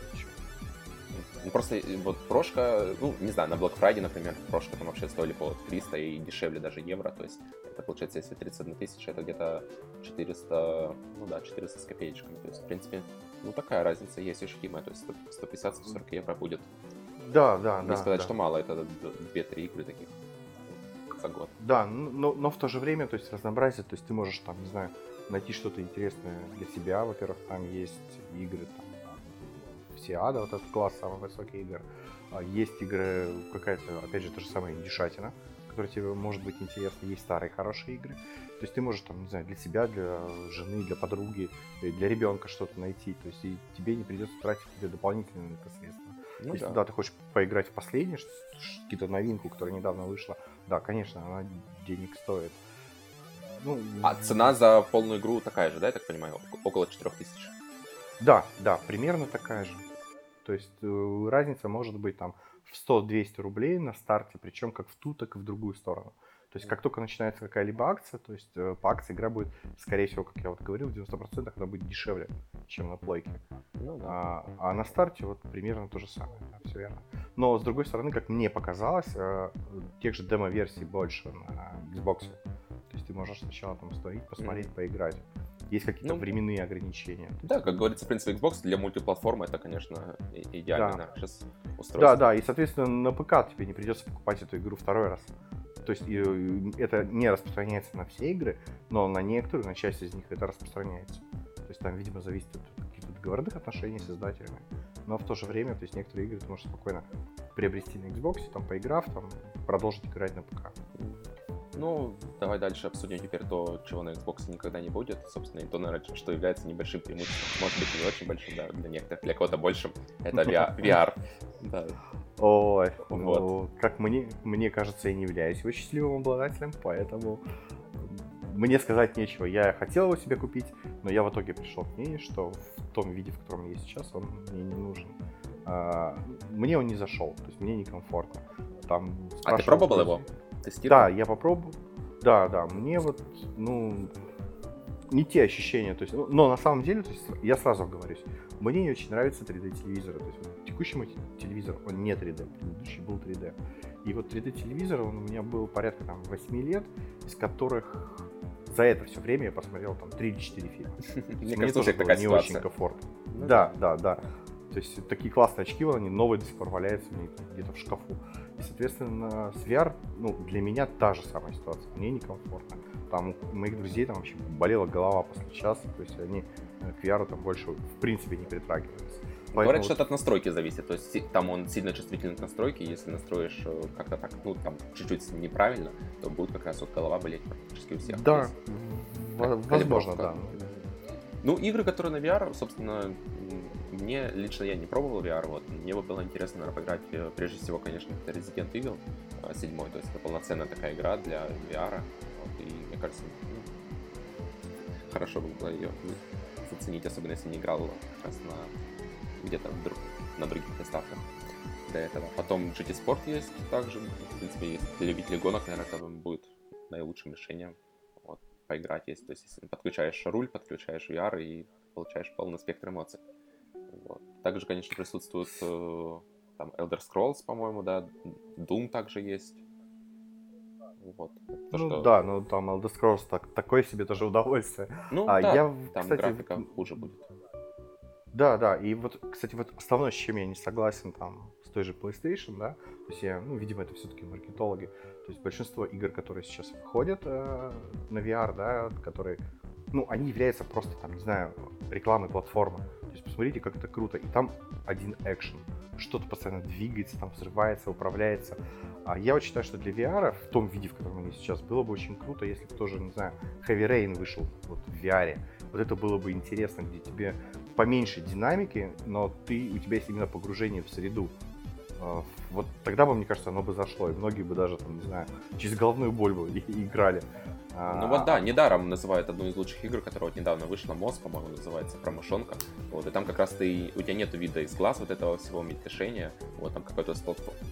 Ну, просто э, вот прошка, ну, не знаю, на Black Friday, например, прошка там вообще стоили по 300 и дешевле даже евро, то есть это получается, если 31 тысяча, это где-то 400, ну да, 400 с копеечками, то есть, в принципе, ну, такая разница есть ощутимая, то есть 150-140 евро будет. Да, да, не да. сказать, да. что мало, это 2-3 игры таких за год. Да, но, но в то же время, то есть разнообразие, то есть ты можешь там, не знаю, найти что-то интересное для себя. Во-первых, там есть игры, там, все ада, вот этот класс самых высоких игр. А есть игры, какая-то, опять же, та же самая индюшатина, которые тебе может быть интересны, есть старые хорошие игры. То есть ты можешь там, не знаю, для себя, для жены, для подруги, для ребенка что-то найти. То есть и тебе не придется тратить какие-то дополнительные средства. Ну, Если да. да, ты хочешь поиграть в последнее, какие-то новинку, которая недавно вышла, да, конечно, она денег стоит. Ну, а цена за полную игру такая же, да, я так понимаю? Около 4000? Да, да, примерно такая же. То есть э, разница может быть там в 100-200 рублей на старте, причем как в ту, так и в другую сторону. То есть как только начинается какая-либо акция, то есть э, по акции игра будет, скорее всего, как я вот говорил, в 90% она будет дешевле, чем на плойке. Ну, да. а, а на старте вот примерно то же самое, да, все верно. Но с другой стороны, как мне показалось, э, тех же демо-версий больше на Xbox. То есть ты можешь сначала там установить, посмотреть, mm-hmm. поиграть. Есть какие-то ну, временные ограничения. Да, как говорится, в принципе, Xbox для мультиплатформы это, конечно, идеально да. сейчас устройство. Да, да, и, соответственно, на п.к. тебе не придется покупать эту игру второй раз. То есть это не распространяется на все игры, но на некоторые, на часть из них это распространяется. То есть там, видимо, зависит от каких-то договорных отношений с издателями. Но в то же время, то есть некоторые игры ты можешь спокойно приобрести на Xbox, там поиграв, там продолжить играть на ПК. Ну, давай дальше обсудим теперь то, чего на Xbox никогда не будет. Собственно, и то, наверное, что является небольшим преимуществом. Может быть, не очень большим, да, для некоторых, для кого-то большим. Это VR. Да. Ой, вот. ну, как мне, мне кажется, я не являюсь его счастливым обладателем, поэтому мне сказать нечего. Я хотел его себе купить, но я в итоге пришел к мнению, что в том виде, в котором я есть сейчас, он мне не нужен. А, мне он не зашел, то есть мне некомфортно. Там а ты пробовал его? Тестировал? Да, я попробовал. Да, да, мне вот, ну, не те ощущения, то есть, ну, но на самом деле, то есть, я сразу говорюсь, мне не очень нравятся 3D телевизоры, то есть текущий мой телевизор, он не 3D, предыдущий был 3D. И вот 3D телевизор, он у меня был порядка там 8 лет, из которых за это все время я посмотрел там 3 или 4 фильма. Мне кажется, тоже было не очень комфортно. Ну да, да, да. То есть такие классные очки, они новые до сих пор валяются где-то в шкафу. И, соответственно, с VR, ну, для меня та же самая ситуация. Мне некомфортно. Там у моих друзей там вообще болела голова после часа, то есть они к VR там больше в принципе не притрагивались. Поэтому Говорят, что это от настройки зависит, то есть там он сильно чувствителен к настройке, если настроишь э, как-то так, ну, там, чуть-чуть неправильно, то будет как раз вот голова болеть практически у всех. Да, возможно, да. Ну, игры, которые на VR, собственно, мне лично я не пробовал VR, вот. Мне бы было интересно, наверное, поиграть, э, прежде всего, конечно, это Resident Evil 7, э, то есть это полноценная такая игра для VR. Вот, и мне кажется, ну, хорошо было бы ее заценить, особенно если не играл как раз на где-то на других приставках до этого. Потом GT Sport есть также, в принципе, если для любителей гонок, наверное, это будет наилучшим решением. Вот, поиграть есть, то есть если подключаешь руль, подключаешь VR и получаешь полный спектр эмоций. Вот. Также, конечно, присутствует э, там Elder Scrolls, по-моему, да, Doom также есть. Вот. То, ну что... да, ну там Elder Scrolls так, такое себе тоже удовольствие. Ну а да, я, там кстати, графика хуже будет. Да, да, и вот, кстати, вот основное, с чем я не согласен там с той же PlayStation, да, то есть я, ну, видимо, это все-таки маркетологи, то есть большинство игр, которые сейчас выходят э, на VR, да, которые, ну, они являются просто, там, не знаю, рекламой платформы. То есть посмотрите, как это круто. И там один экшен. Что-то постоянно двигается, там взрывается, управляется. А я вот считаю, что для VR в том виде, в котором они сейчас, было бы очень круто, если бы тоже, не знаю, Heavy Rain вышел вот в VR. Вот это было бы интересно, где тебе поменьше динамики, но ты, у тебя есть именно погружение в среду. А, вот тогда бы, мне кажется, оно бы зашло, и многие бы даже, там, не знаю, через головную боль бы играли. Ну вот да, недаром называют одну из лучших игр, которая вот недавно вышла, Мост, по-моему, называется, промышонка. Вот, и там как раз ты, у тебя нет вида из глаз вот этого всего мельтешения. Вот там какой-то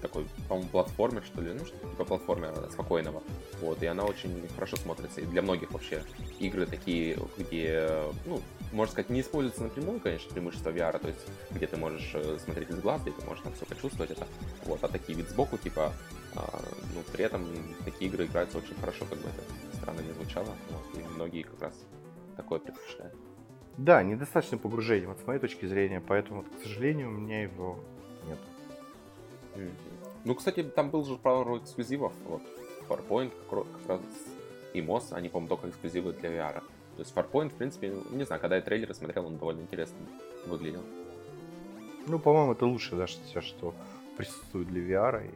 такой, по-моему, платформер, что ли, ну, что типа платформера спокойного. Вот, и она очень хорошо смотрится. И для многих вообще игры такие, где, ну, можно сказать, не используется напрямую, конечно, преимущество VR, то есть где ты можешь э, смотреть из глаз, где ты можешь там все почувствовать это. Вот, а такие вид сбоку, типа, а, ну, при этом такие игры играются очень хорошо, как бы это странно не звучало. Вот, и многие как раз такое предпочитают. Да, недостаточно погружения, вот с моей точки зрения, поэтому, к сожалению, у меня его нет. Mm-hmm. Ну, кстати, там был же пару эксклюзивов, вот, Farpoint как раз и MOS, они, по-моему, только эксклюзивы для VR. То есть Farpoint, в принципе, не знаю, когда я трейлеры смотрел, он довольно интересно выглядел. Ну, по-моему, это лучше, да, что, что присутствует для VR.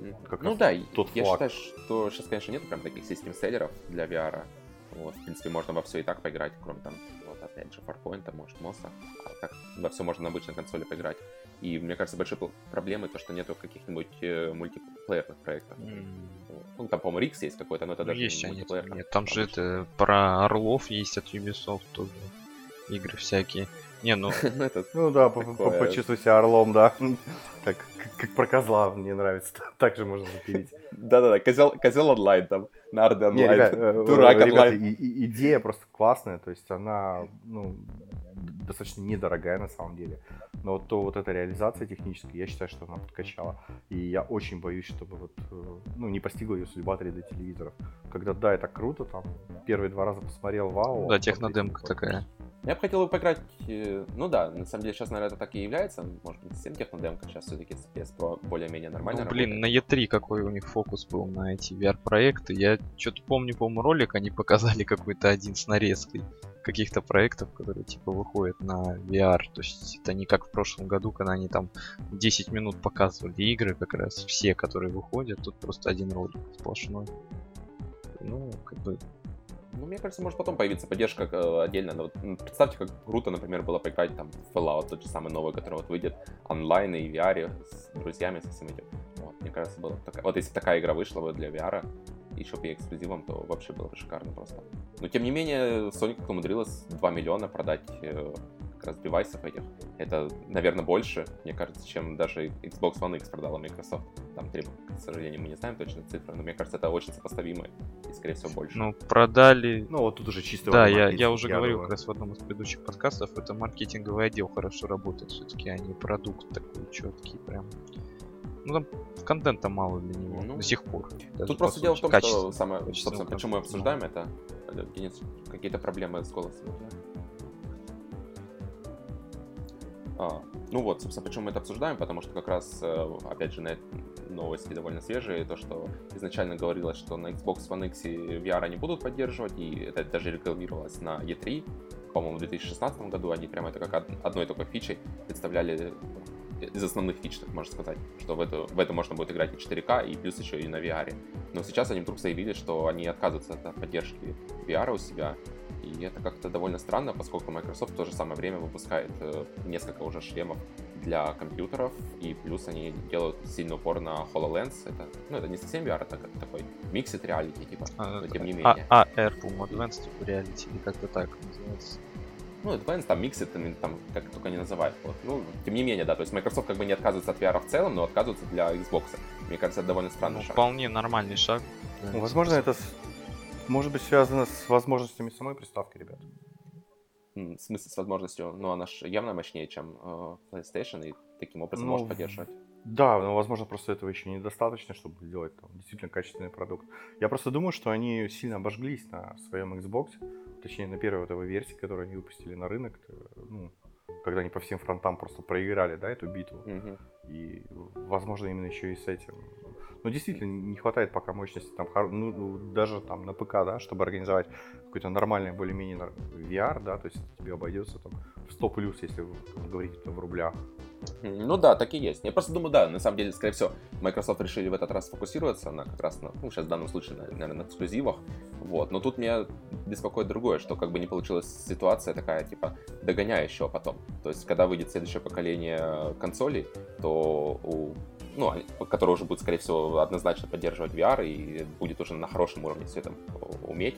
И... как ну да, тот я флаг. считаю, что сейчас, конечно, нет прям таких систем-селлеров для VR. Вот, в принципе, можно во все и так поиграть, кроме там, вот опять же, Farpoint, может, Моса. А так во все можно на обычной консоли поиграть. И мне кажется, большой проблемой то, что нету каких-нибудь э, мультиплеерных проектов. Вот. Ну, там, по-моему, Рикс есть какой-то, но это Ну, даже есть не они. мультиплеер. Нет, там же это про Орлов есть от Ubisoft тоже. Игры всякие. Не, ну, Ну, Ну да, почувствуй себя орлом, да. Как, как, про козла мне нравится. Так же можно запилить. Да-да-да, козел, козел онлайн там, нарды онлайн, э, дурак ребята, онлайн. идея просто классная, то есть она, ну, достаточно недорогая на самом деле. Но вот то вот эта реализация техническая, я считаю, что она подкачала. И я очень боюсь, чтобы вот, э, ну, не постигла ее судьба 3D телевизоров. Когда, да, это круто, там, первые два раза посмотрел, вау. да, технодемка такая. Я бы хотел бы поиграть, э, ну да, на самом деле сейчас, наверное, это так и является, может быть, совсем технодемка, сейчас все-таки с PS Pro более-менее нормально Ну, блин, на работает. E3 какой у них фокус был на эти VR-проекты. Я что-то помню, по-моему, ролик они показали какой-то один с нарезкой каких-то проектов, которые типа выходят на VR. То есть это не как в прошлом году, когда они там 10 минут показывали игры как раз все, которые выходят. Тут просто один ролик сплошной. Ну, как бы... Ну, мне кажется, может потом появиться поддержка э, отдельно. Ну, вот, представьте, как круто, например, было поиграть там в Fallout, тот же самый новый, который вот выйдет онлайн и VR с друзьями, со всем этим. Вот, мне кажется, было бы такая... Вот если такая игра вышла бы для VR, еще бы и эксклюзивом, то вообще было бы шикарно просто. Но тем не менее, Sony как умудрилась 2 миллиона продать э, как раз девайсов этих. Это, наверное, больше, мне кажется, чем даже Xbox One X продала Microsoft. Там, три, к сожалению, мы не знаем точно цифры, но мне кажется, это очень сопоставимо и, скорее всего, больше. Ну, продали... Ну, вот тут уже чисто... Да, я, я уже говорил думаю. как раз в одном из предыдущих подкастов, это маркетинговый отдел хорошо работает все-таки, а не продукт такой четкий прям. Ну там контента мало для него Ну, до сих пор. Тут просто дело в том, Качество. что самое, собственно, почему мы обсуждаем это, Денис, какие-то проблемы с голосом. у А, ну вот, собственно, почему мы это обсуждаем, потому что как раз, э, опять же, на новости довольно свежие, то, что изначально говорилось, что на Xbox One X и VR они будут поддерживать, и это даже рекламировалось на E3, по-моему, в 2016 году, они прямо это как од- одной только фичей представляли э, из основных фич, так можно сказать, что в это, в это можно будет играть и 4К, и плюс еще и на VR. Но сейчас они вдруг заявили, что они отказываются от поддержки VR у себя, и это как-то довольно странно, поскольку Microsoft в то же самое время выпускает э, несколько уже шлемов для компьютеров, и плюс они делают сильный упор на HoloLens. Это, ну, это не совсем VR, это такой Mixed Reality, типа, А, но тем не а- менее. AR, по-моему, Advanced Reality, или как-то так называется. Ну, Advanced, там, Mixed, там, там, как только не называют. Вот. Ну, тем не менее, да, то есть Microsoft как бы не отказывается от VR в целом, но отказывается для Xbox. Мне кажется, это довольно странный Ну, шаг. вполне нормальный шаг. Ну, возможно, это может быть связано с возможностями самой приставки, ребят. В смысле, с возможностью, ну, она же явно мощнее, чем э, PlayStation, и таким образом Ну, может поддерживать. Да, но возможно просто этого еще недостаточно, чтобы сделать там действительно качественный продукт. Я просто думаю, что они сильно обожглись на своем Xbox, точнее на первой вот этой версии, которую они выпустили на рынок, э, ну, когда они по всем фронтам просто проиграли, да, эту битву. Мгм. И, возможно, именно еще и с этим. Ну, действительно, не хватает пока мощности там, ну, ну, даже там на ПК, да, чтобы организовать какой-то нормальный, более-менее VR, да, то есть это тебе обойдется там в 100 плюс, если говорить в рублях. Ну да, так и есть. Я просто думаю, да, на самом деле, скорее всего, Microsoft решили в этот раз сфокусироваться на как раз на, ну, сейчас в данном случае, на- наверное, на эксклюзивах. Вот. Но тут меня беспокоит другое, что как бы не получилась ситуация такая, типа, догоняющего потом. То есть, когда выйдет следующее поколение консолей, то у ну, которые уже будут, скорее всего, однозначно поддерживать VR и будет уже на хорошем уровне все это уметь,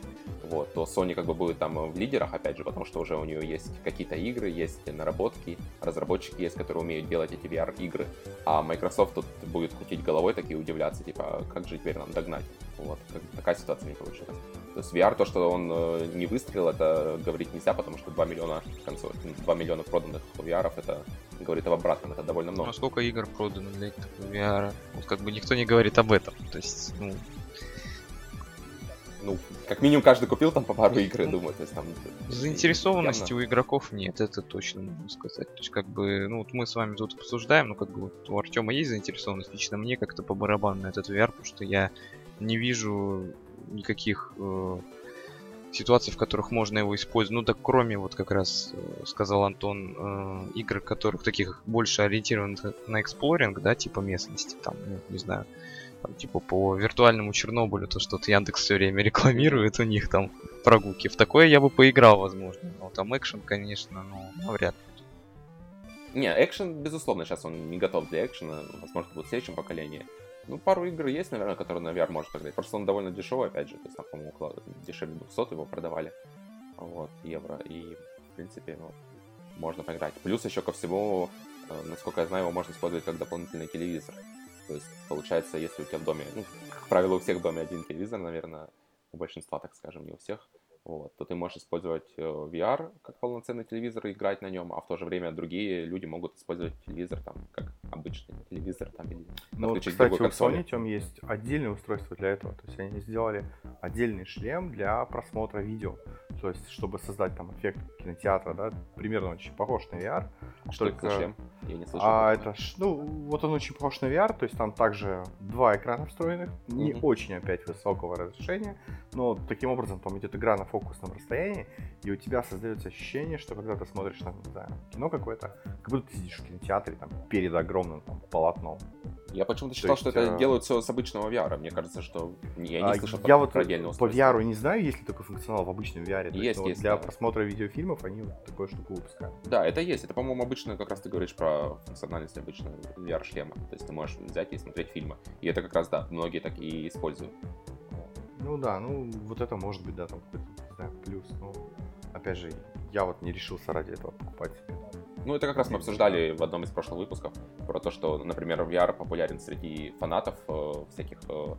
вот, то Sony как бы будет там в лидерах, опять же, потому что уже у нее есть какие-то игры, есть наработки, разработчики есть, которые умеют делать эти VR-игры, а Microsoft тут будет крутить головой такие удивляться, типа, «А как же теперь нам догнать? Вот, как- такая ситуация не получилась. То есть VR, то, что он э, не выстрелил, это говорить нельзя, потому что 2 миллиона консоль, 2 миллиона проданных VR, это говорит об обратном, это довольно Ну, много. а сколько игр продано для этого VR? Вот как бы никто не говорит об этом. То есть, ну, Ну, как минимум каждый купил там по пару игр, я думаю, то есть там... заинтересованности явно- у игроков нет, это точно можно сказать. То есть, как бы, ну, вот мы с вами тут обсуждаем, ну, как бы, вот у Артема есть заинтересованность, лично мне как-то по барабану на этот VR, потому что я не вижу никаких э, ситуаций, в которых можно его использовать. Ну так кроме, вот как раз э, сказал Антон, э, игр, которых таких больше ориентированных на эксплоринг, да, типа местности, там, ну, не знаю, там, типа по виртуальному Чернобылю, то что-то Яндекс все время рекламирует у них там прогулки. В такое я бы поиграл, возможно. Но там экшен, конечно, ну, навряд ли. Не, экшен, безусловно, сейчас он не готов для экшена, возможно, будет в следующем поколении. Ну, пару игр есть, наверное, которые на VR можно поиграть. Просто он довольно дешевый, опять же, то есть, там, по-моему, около дешевле 200 его продавали, вот, евро, и, в принципе, ну, можно поиграть. Плюс еще ко всему, э, насколько я знаю, его можно использовать как дополнительный телевизор. То есть, получается, если у тебя в доме, ну, как правило, у всех в доме один телевизор, наверное, у большинства, так скажем, не у всех, вот, то ты можешь использовать э, VR как полноценный телевизор и играть на нем, а в то же время другие люди могут использовать телевизор там как обычный телевизор там или ну, вот, кстати, у Sony там есть отдельное устройство для этого, то есть они сделали отдельный шлем для просмотра видео, то есть чтобы создать там эффект кинотеатра, да, примерно очень похож на VR. А что только... это за шлем? Я не слышал. А это, ну, вот он очень похож на VR, то есть там также два экрана встроенных, mm-hmm. не очень опять высокого разрешения, но таким образом там идет игра на фокусном расстоянии, и у тебя создается ощущение, что когда ты смотришь там, не знаю, кино какое-то, как будто ты сидишь в кинотеатре там перед огромным там, полотном. Я почему-то считал, есть, что это а... делают все с обычного VR. Мне кажется, что я не а, слышал я вот про По VR не знаю, есть ли такой функционал в обычном VR. Есть, есть. есть для да. просмотра видеофильмов они вот такую штуку выпускают. Да, это есть. Это, по-моему, обычно, как раз ты говоришь про функциональность обычного VR-шлема. То есть ты можешь взять и смотреть фильмы. И это как раз, да, многие так и используют. Ну да, ну вот это может быть, да, там какой-то, знаю, плюс. Но опять же, я вот не решился ради этого покупать себе. Ну, это как раз мы обсуждали в одном из прошлых выпусков про то, что, например, VR популярен среди фанатов э, всяких э,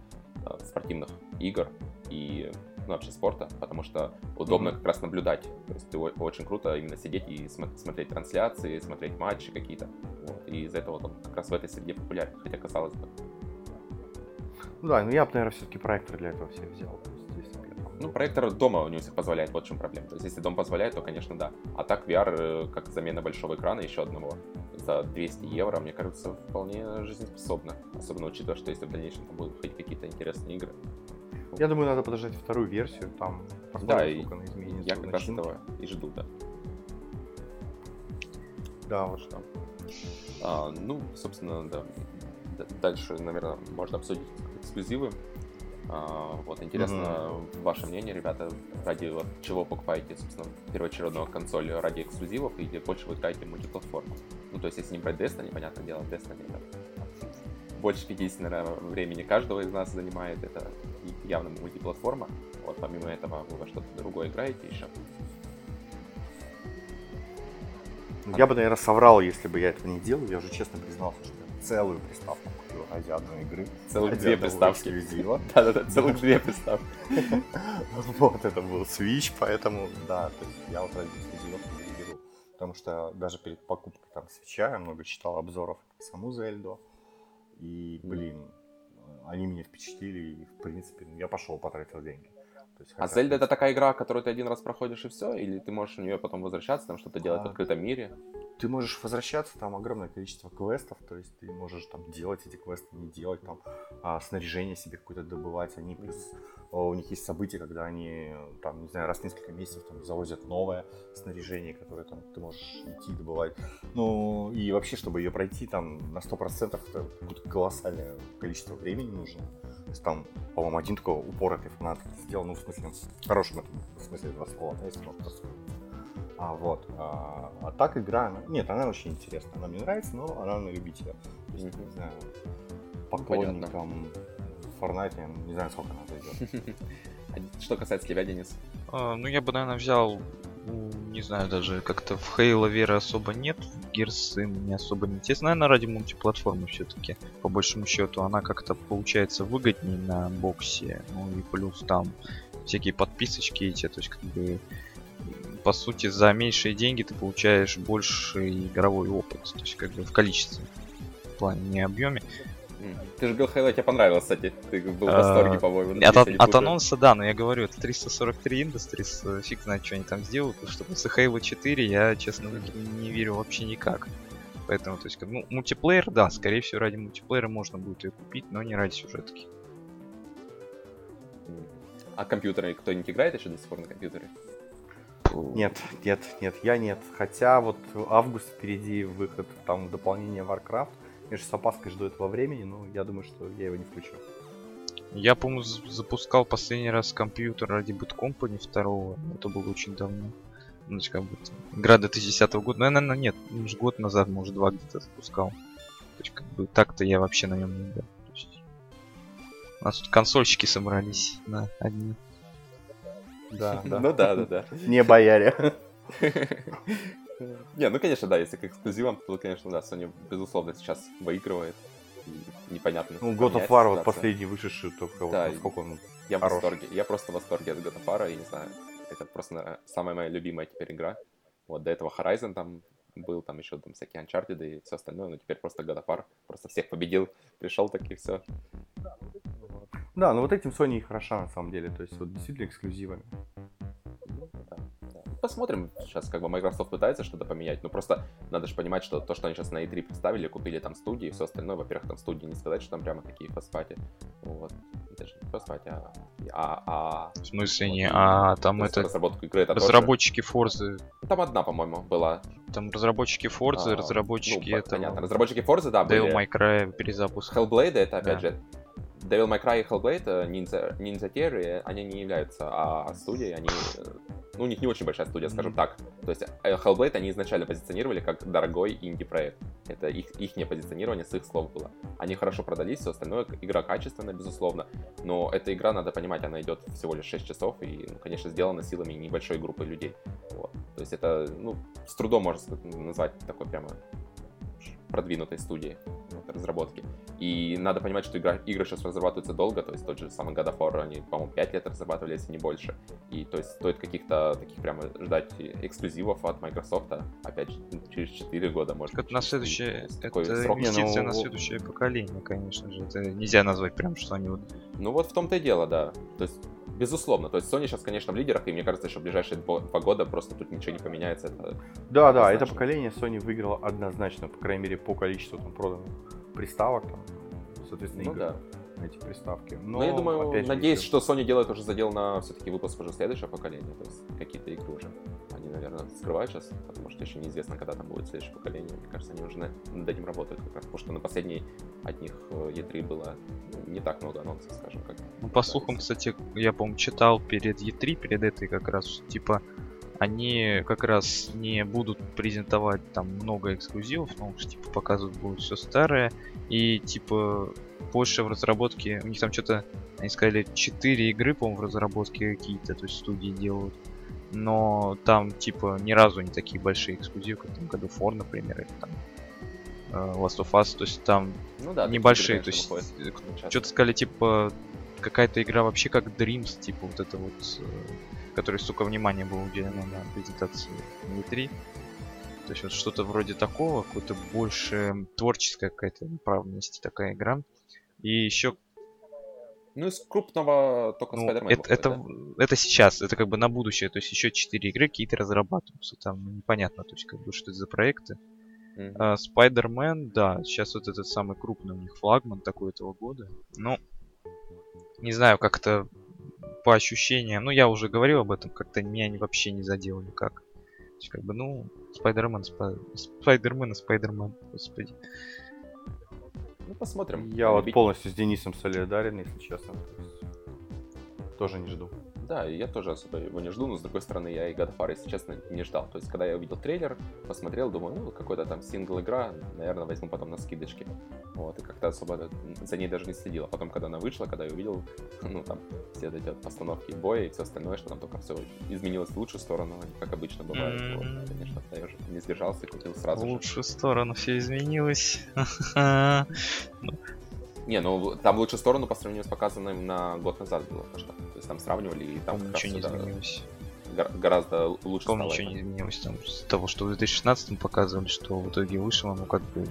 э, спортивных игр и ну, вообще спорта, потому что удобно mm-hmm. как раз наблюдать. То есть очень круто именно сидеть и см- смотреть трансляции, смотреть матчи какие-то. Вот. И из-за этого он как раз в этой среде популярен, хотя казалось бы. Ну да, ну я бы, наверное, все-таки проектор для этого все взял. Ну, проектор дома у всех позволяет, вот в чем проблема. То есть, если дом позволяет, то, конечно, да. А так VR, э, как замена большого экрана, еще одного, за 200 евро, мне кажется, вполне жизнеспособно. Особенно учитывая, что если в дальнейшем там будут выходить какие-то интересные игры. Я думаю, надо подождать вторую версию, там да, и она изменится. Я как раз этого и жду, да. Да, вот что. А, ну, собственно, да. Дальше, наверное, можно обсудить эксклюзивы. А, вот, интересно mm-hmm. ваше мнение, ребята, ради вот, чего покупаете, собственно, первоочередную консоль ради эксклюзивов или больше вы играете в мультиплатформу? Ну, то есть, если не брать Destiny, понятное дело, Destiny это больше 50, наверное, времени каждого из нас занимает, это явно мультиплатформа. Вот, помимо этого, вы во что-то другое играете еще? Я бы, наверное, соврал, если бы я этого не делал. Я уже честно признался, что я целую приставку ради одной игры. Целых две приставки. Да-да-да, целых две приставки. Вот, это был Switch, поэтому, да, то есть я вот ради эксклюзивов не беру. Потому что даже перед покупкой там свеча я много читал обзоров саму Зельду. И, блин, они меня впечатлили, и, в принципе, я пошел, потратил деньги. Есть, а Зельда это такая игра, которую ты один раз проходишь и все? Или ты можешь в нее потом возвращаться, там что-то делать а... в открытом мире? ты можешь возвращаться, там огромное количество квестов, то есть ты можешь там делать эти квесты, не делать, там а, снаряжение себе какое-то добывать, они плюс у них есть события, когда они там, не знаю, раз в несколько месяцев там завозят новое снаряжение, которое там ты можешь идти добывать. Ну и вообще, чтобы ее пройти там на 100% это колоссальное количество времени нужно. То есть там, по-моему, один такой упоротый фанат сделал, ну в смысле, в хорошем в смысле этого слова, если можно а вот. А, а так игра, она... нет, она очень интересная. Она мне нравится, но она на любителя. То есть, не знаю, поклонникам Fortnite, не знаю, сколько она зайдет. Что касается тебя, Денис? А, ну, я бы, наверное, взял, не знаю, даже как-то в Хейла веры особо нет, в Gears не особо не интересно. Наверное, ради мультиплатформы все-таки, по большому счету, она как-то получается выгоднее на боксе. Ну и плюс там всякие подписочки эти, то есть как бы по сути, за меньшие деньги ты получаешь больше игровой опыт. То есть, как бы в количестве. В плане, не объеме. Ты же говорил, Halo тебе понравилось, кстати. Ты был в восторге, по-моему. От, от анонса, да, но я говорю, это 343 Industries, фиг знает, что они там сделают. Потому что после Halo 4 я, честно, не верю вообще никак. Поэтому, то есть, ну, мультиплеер, да, скорее всего, ради мультиплеера можно будет ее купить, но не ради сюжетки. А компьютеры кто-нибудь играет еще до сих пор на компьютере? Нет, нет, нет, я нет. Хотя вот август впереди выход там дополнение Warcraft. Я же с опаской жду этого времени, но я думаю, что я его не включу. Я, по-моему, запускал последний раз компьютер ради Boot Company второго. Это было очень давно. Ну, как бы, игра 2010 года. Ну, наверное, нет, может, год назад, может, два где-то запускал. То есть, как бы, так-то я вообще на нем не играл. У нас тут консольщики собрались на одни. Да, да. Ну да, да, да. Не бояре. Не, ну конечно, да, если к эксклюзивам, то, конечно, да, Sony, безусловно, сейчас выигрывает. непонятно. Ну, God of War вот последний вышедший, только вот Да, насколько он Я в восторге. Я просто в восторге от God of War, я не знаю. Это просто наверное, самая моя любимая теперь игра. Вот до этого Horizon там был, там еще там всякие Uncharted и все остальное, но теперь просто War просто всех победил, пришел так и все. Да, ну вот этим Sony и хороша на самом деле, то есть вот действительно эксклюзивами. Посмотрим, сейчас как бы Microsoft пытается что-то поменять, но просто надо же понимать, что то, что они сейчас на E3 представили, купили там студии и все остальное, во-первых, там студии не сказать, что там прямо такие фастфати, вот, фастфати, а, а, а В смысле не, а там это разработку игры это тоже- разработчики Forza, Там одна, по-моему, была. там разработчики Forza, А, разработчики ну, этого понятно. Разработчики Forza, да, Devil были. May Cry перезапуск. Hellblade это опять Да. же Devil May Cry и Hellblade, э, Ninja, Ninja Theory, они не являются а студией, они, ну, у них не очень большая студия, скажем Мгм. так. То есть э, Hellblade они изначально позиционировали как дорогой инди-проект. Это их, их позиционирование с их слов было. Они хорошо продались, все остальное, игра качественная, безусловно, но эта игра, надо понимать, она идет всего лишь 6 часов и, ну, конечно, сделана силами небольшой группы людей. Вот. То есть это, ну, с трудом можно назвать такой прямо продвинутой студии вот, разработки. И надо понимать, что игра, игры сейчас разрабатываются долго, то есть тот же самый God of War, они, по-моему, 5 лет разрабатывали, если не больше. И то есть стоит каких-то таких прямо ждать эксклюзивов от Microsoft, опять же, через 4 года, может Это быть. на следующее, это срок. инвестиция ну, на следующее поколение, конечно же. Это нельзя назвать прям, что они вот Ну вот в том-то и дело, да. То есть, безусловно, то есть Sony сейчас, конечно, в лидерах, и мне кажется, что в ближайшие два года просто тут ничего не поменяется. Это Да, да, это Однозначно. поколение Sony выиграло однозначно, по крайней мере, по количеству там проданных приставок, там, соответственно, Ну игр да. эти приставки. Но, Но, я думаю, опять же, надеюсь, если- что Sony делает уже задел на все-таки выпуск уже следующего поколения, то есть какие-то игры уже. Наверное, скрывают сейчас, потому что еще неизвестно, когда там будет следующее поколение. Мне кажется, они уже на- над этим работают как раз, потому что на последней от них э, E3 было ну, не так много анонсов, скажем, как. Ну, по слухам, кстати, я, по-моему, читал перед E3, перед этой как раз, что, типа, они как раз не будут презентовать там много эксклюзивов, но уж, типа, показывать будут все старое. И, типа, больше в разработке, у них там что-то, они сказали, 4 игры, по-моему, в разработке какие-то, то есть студии делают. Но там, типа, ни разу не такие большие эксклюзивы, как там God of War, например, или там э, Last of Us, то есть там Ну да, небольшие, то есть что-то сказали, типа, какая-то игра вообще как Dreams, типа вот это вот, э, которой столько внимания было уделено на презентации на E3. То есть вот что-то вроде такого, какое-то больше творческая какая-то направленность такая игра. И еще, Ну, из крупного только ну, Spider-Man это, это, да? это сейчас, это как бы на будущее, то есть еще 4 игры какие-то разрабатываются, там непонятно, то есть как бы что это за проекты. Мгм. А, Spider-Man, да, сейчас вот этот самый крупный у них флагман такой этого года. Ну, не знаю, как-то по ощущениям, ну, я уже говорил об этом, как-то меня не, вообще не задело никак. То есть, как бы, ну, Spider-Man, Спа- Spider-Man и Spider-Man, господи. Ну, посмотрим. Я вот Любить- полностью с Денисом солидарен, если честно. Тоже не жду. Да, я тоже особо его не жду, но с другой стороны, я и God of War, если честно, не ждал. То есть, когда я увидел трейлер, посмотрел, думаю, ну, какой-то там сингл-игра, наверное, возьму потом на скидочке. Вот, и как-то особо за ней даже не следил. А потом, когда она вышла, когда я увидел, ну, там, все эти вот постановки боя и все остальное, что там только все изменилось в лучшую сторону, как обычно бывает. Вот, Мгм. конечно, я уже не сдержался и купил сразу В же. лучшую сторону все изменилось. Не, ну, там в лучшую сторону по сравнению с показанным на год назад было. то что. То есть там сравнивали, и там раз ничего не изменилось. гор- гораздо лучше Там стало. ничего не изменилось. Там с того, что в 2016 показывали, что в итоге вышло, ну как бы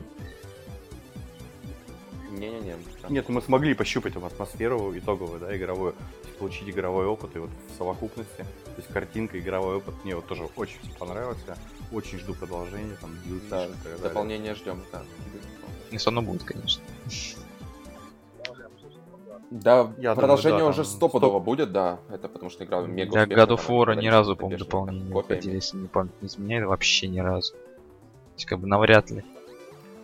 Не-не-не. Нет, мы смогли пощупать там атмосферу итоговую, да, игровую, есть получить игровой опыт и вот в совокупности, то есть картинка, игровой опыт, мне вот тоже очень понравился, очень жду продолжения, там, Да, и так далее. дополнение ждем, да. если оно будет, конечно. Да, Я продолжение думаю, да, уже стопудово стоп. будет, да. Это потому что игра мега Для God of War ни разу, по-моему, дополнение не выходили, если не память не изменяет, вообще ни разу. То есть, как бы навряд ли.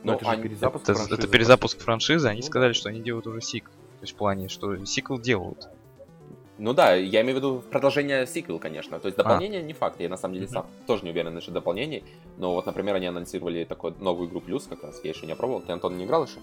Ну, Ну, это же они- перезапуск Это, франшизы, это перезапуск франшизы, они Ну сказали, да. что они делают уже сиквел. То есть в плане, что сиквел делают. Ну да, я имею в виду продолжение сиквел, конечно. То есть А. дополнение не факт. Я на самом деле сам тоже не уверен насчет дополнений. Но вот, например, они анонсировали такую новую игру плюс, как раз я еще не пробовал. Ты, Антон, не играл еще?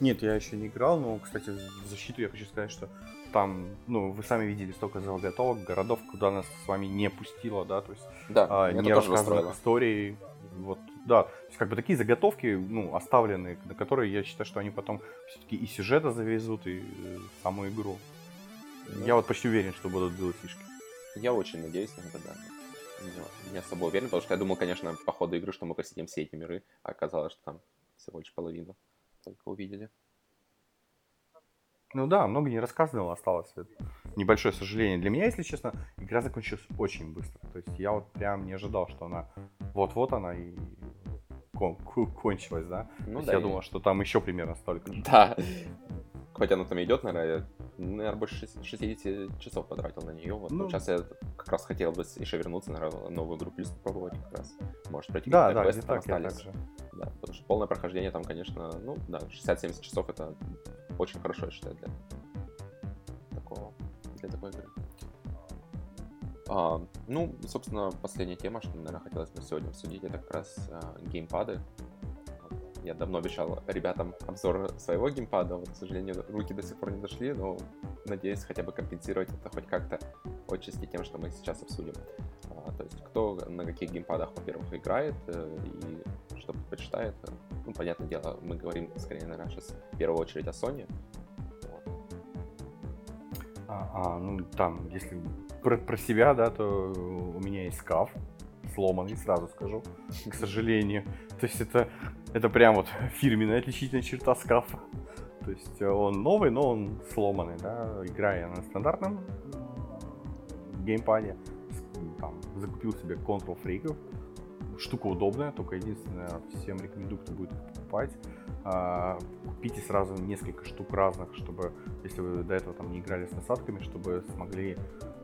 Нет, я еще не играл, но, кстати, в защиту я хочу сказать, что там, ну, вы сами видели столько заготовок, городов, куда нас с вами не пустило, да, то есть Да, а, не рассказанных расстроило. историй, вот, да, то есть как бы такие заготовки, ну, оставленные, на которые я считаю, что они потом все-таки и сюжета завезут, и э, саму игру. Ну. Я вот почти уверен, что будут делать фишки. Я очень надеюсь на это, да. Не, не особо уверен, потому что я думал, конечно, по ходу игры, что мы посетим все эти миры, а оказалось, что там всего лишь половину только увидели. Ну да, много не рассказанного осталось. Это небольшое сожаление. Для меня, если честно, игра закончилась очень быстро. То есть я вот прям не ожидал, что она вот-вот она и кон- кончилась, да. Ну да, я и- думал, что там еще примерно столько. Да. Хоть оно там идет, наверное, я, наверное, больше шесть- 60 часов потратил на нее. Вот. Ну. Ну, сейчас я как раз хотел бы еще вернуться, наверное, новую игру плюс попробовать как раз. Может, пройти Да, да, квесты там так, остались. Да, потому что полное прохождение там, конечно, ну, да, 60-70 часов это очень хорошо, я считаю, для такого, для такой игры. А, ну, собственно, последняя тема, что, наверное, хотелось бы сегодня обсудить, это как раз а, геймпады. Я давно обещал ребятам обзор своего геймпада, вот, к сожалению, руки до сих пор не дошли, но надеюсь хотя бы компенсировать это хоть как-то отчасти тем, что мы сейчас обсудим. А, то есть кто на каких геймпадах, во-первых, играет э, и что предпочитает. Ну, понятное дело, мы говорим скорее, наверное, сейчас в первую очередь о Sony. А, а, ну там, если про, про себя, да, то у меня есть скаф сломанный, сразу скажу, к сожалению. То есть это, это прям вот фирменная отличительная черта скафа. То есть он новый, но он сломанный, да. Играя на стандартном геймпаде, там, закупил себе Control фриков. Штука удобная, только единственное, всем рекомендую, кто будет покупать. А, купите сразу несколько штук разных, чтобы, если вы до этого там не играли с насадками, чтобы смогли,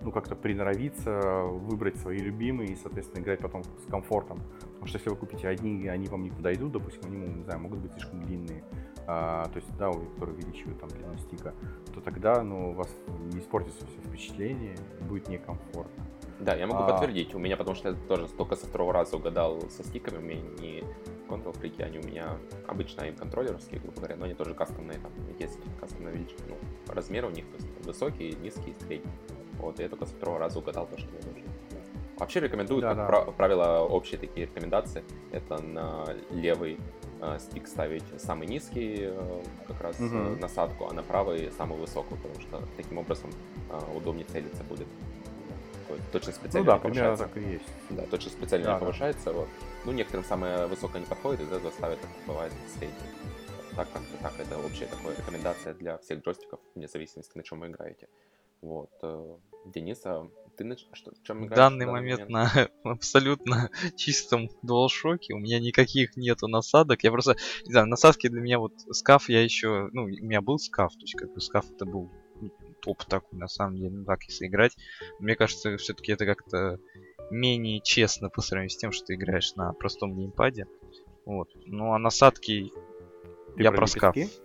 ну, как-то приноровиться, выбрать свои любимые и, соответственно, играть потом с комфортом. Потому что если вы купите одни, они вам не подойдут, допустим, они, не знаю, могут быть слишком длинные, а, то есть, да, у- которые увеличивают там длину стика, то тогда, ну, у вас не испортится все впечатление, будет некомфортно. Да, я могу А. подтвердить. У меня, потому что я тоже только со второго раза угадал со стиками. У меня не Control фрики, они у меня обычно им контроллерские, грубо говоря, но они тоже кастомные, там есть кастомная величина, ну, размер у них, то есть высокий, низкий, средний. Вот, и я только со второго раза угадал то, что мне нужно. Вообще рекомендую, как Да-да. пра- правило, общие такие рекомендации. Это на левый э, стик ставить самый низкий э, как раз э, Мгм. насадку, а на правый самый высокую, потому что таким образом э, удобнее целиться будет. Точность Ну прицеливания да, примерно повышается. так и есть. Да, точность прицеливания Да, да. повышается. Вот. Ну, некоторым самое высокое не подходит, из-за этого ставят, как бывает, среднее. Так как так, это общая такая рекомендация для всех джойстиков, вне зависимости, на чем вы играете. Вот. э, Денис, а ты на что, в чем В играешь? данный момент на абсолютно чистом DualShock, у меня никаких нету насадок, я просто, не знаю, насадки для меня вот скаф я еще, ну, у меня был скаф, то есть как бы скаф это был ну, топ такой, на самом деле, ну так, если играть, мне кажется, все-таки это как-то менее честно по сравнению с тем, что ты играешь на простом геймпаде, вот, ну а насадки, Ты я про про скаф. лепестки?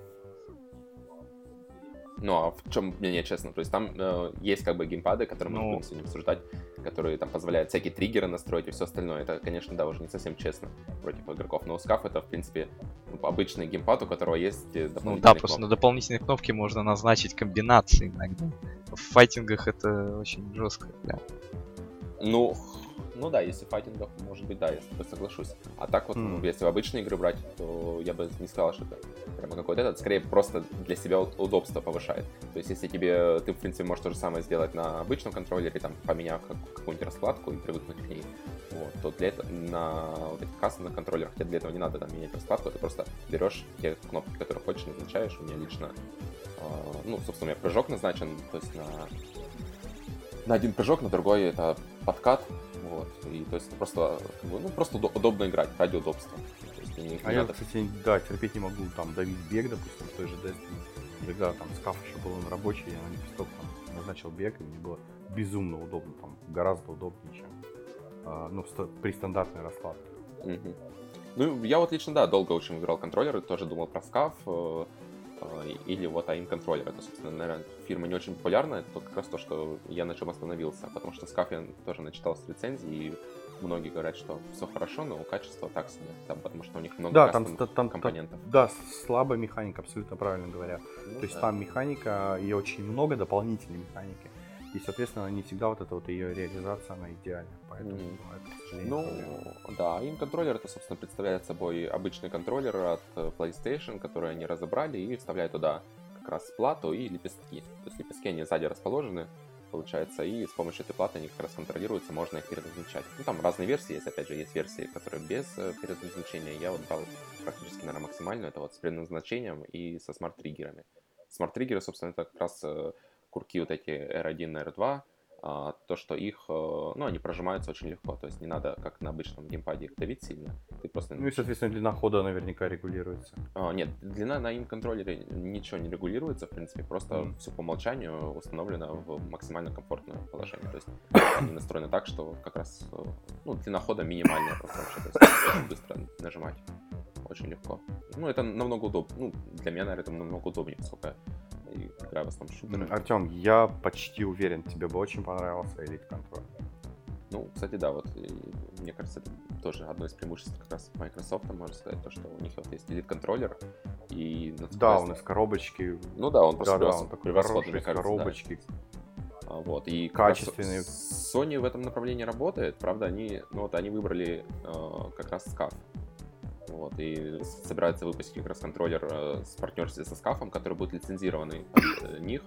Ну, а в чем мнение, честно? То есть там э, есть как бы геймпады, которые мы Ну. будем сегодня обсуждать, которые там позволяют всякие триггеры настроить и все остальное. Это, конечно, да, уже не совсем честно против игроков. Но скаф это, в принципе, ну, обычный геймпад, у которого есть э, Ну дополнительные да, просто кнопки. на дополнительные кнопки можно назначить комбинации иногда. В файтингах это очень жестко, да. Ну, ну да, если в файтингах, может быть, да, я с тобой соглашусь. А так вот, ну, Мгм. если в обычные игры брать, то я бы не сказал, что это прямо какой-то этот, скорее просто для себя удобство повышает. То есть, если тебе, ты, в принципе, можешь то же самое сделать на обычном контроллере, там, поменяв как- какую-нибудь раскладку и привыкнуть к ней, вот, то для этого на вот этих кастомных контроллерах тебе для этого не надо там менять раскладку, ты просто берешь те кнопки, которые хочешь, назначаешь. У меня лично, а, ну, собственно, у меня прыжок назначен, то есть на на один прыжок, на другой это подкат. Вот. И то есть это просто, как бы, ну, просто удо- удобно играть ради удобства. То есть не А я, надо- кстати, да, терпеть не могу там давить бег, допустим, в той же Destiny. когда там скаф еще был на рабочий, я на лепесток там назначил бег, и мне было безумно удобно, там гораздо удобнее, чем а, ну, при стандартной раскладке. Мгм. Ну, я вот лично, да, долго очень выбирал контроллеры, тоже думал про скаф, э, э, или вот AIM контроллер. Это, собственно, наверное, фирма не очень популярная, это как раз то, что я на чем остановился, потому что я тоже начитался рецензий, и многие говорят, что все хорошо, но качество так себе, там, потому что у них много Да, там, там, там- компонентов. да, слабая механика, абсолютно правильно говоря. Ну То есть да. там механика, и очень много дополнительной механики. И, соответственно, не всегда вот эта вот ее реализация, она идеальна. Поэтому ну, это, к сожалению, Ну, проблема. да, им контроллер это, собственно, представляет собой обычный контроллер от э, PlayStation, который они разобрали и вставляют туда как раз плату и лепестки. То есть лепестки они сзади расположены, получается, и с помощью этой платы они как раз контролируются, можно их переназначать. Ну, там разные версии есть, опять же, есть версии, которые без э, переназначения. Я вот брал практически, наверное, максимальную, это вот с переназначением и со смарт-триггерами. Смарт-триггеры, собственно, это как раз э, курки вот эти R1, R2, а, то, что их, э, ну, они прожимаются очень легко, то есть не надо, как на обычном геймпаде, их давить сильно, ты просто... Ну и, соответственно, длина хода наверняка регулируется. А, нет, длина на им контроллере ничего не регулируется, в принципе, просто Мгм. все по умолчанию установлено в максимально комфортное положение, то есть они настроены так, что как раз, э, ну, длина хода минимальная просто вообще, то есть быстро нажимать, очень легко. Ну, это намного удобнее, ну, для меня, наверное, это намного удобнее, поскольку я и играю в основном шутеры. Артем, я почти уверен, тебе бы очень понравился Elite Control. Ну, кстати, да, вот и мне кажется, это тоже одно из преимуществ как раз Microsoft, можно сказать, то, что у них вот есть Elite контроллер, и Да, он из коробочки. Ну да, он просто Да, да, он такой превосходный, хороший, мне кажется, да. коробочки. А, Вот, и Качественный. Sony в этом направлении работает, правда, они, ну вот, они выбрали э, как раз скаф. Вот, и с- собираются выпустить как раз контроллер э, с партнерстве со скафом, который будет лицензированный под э, них,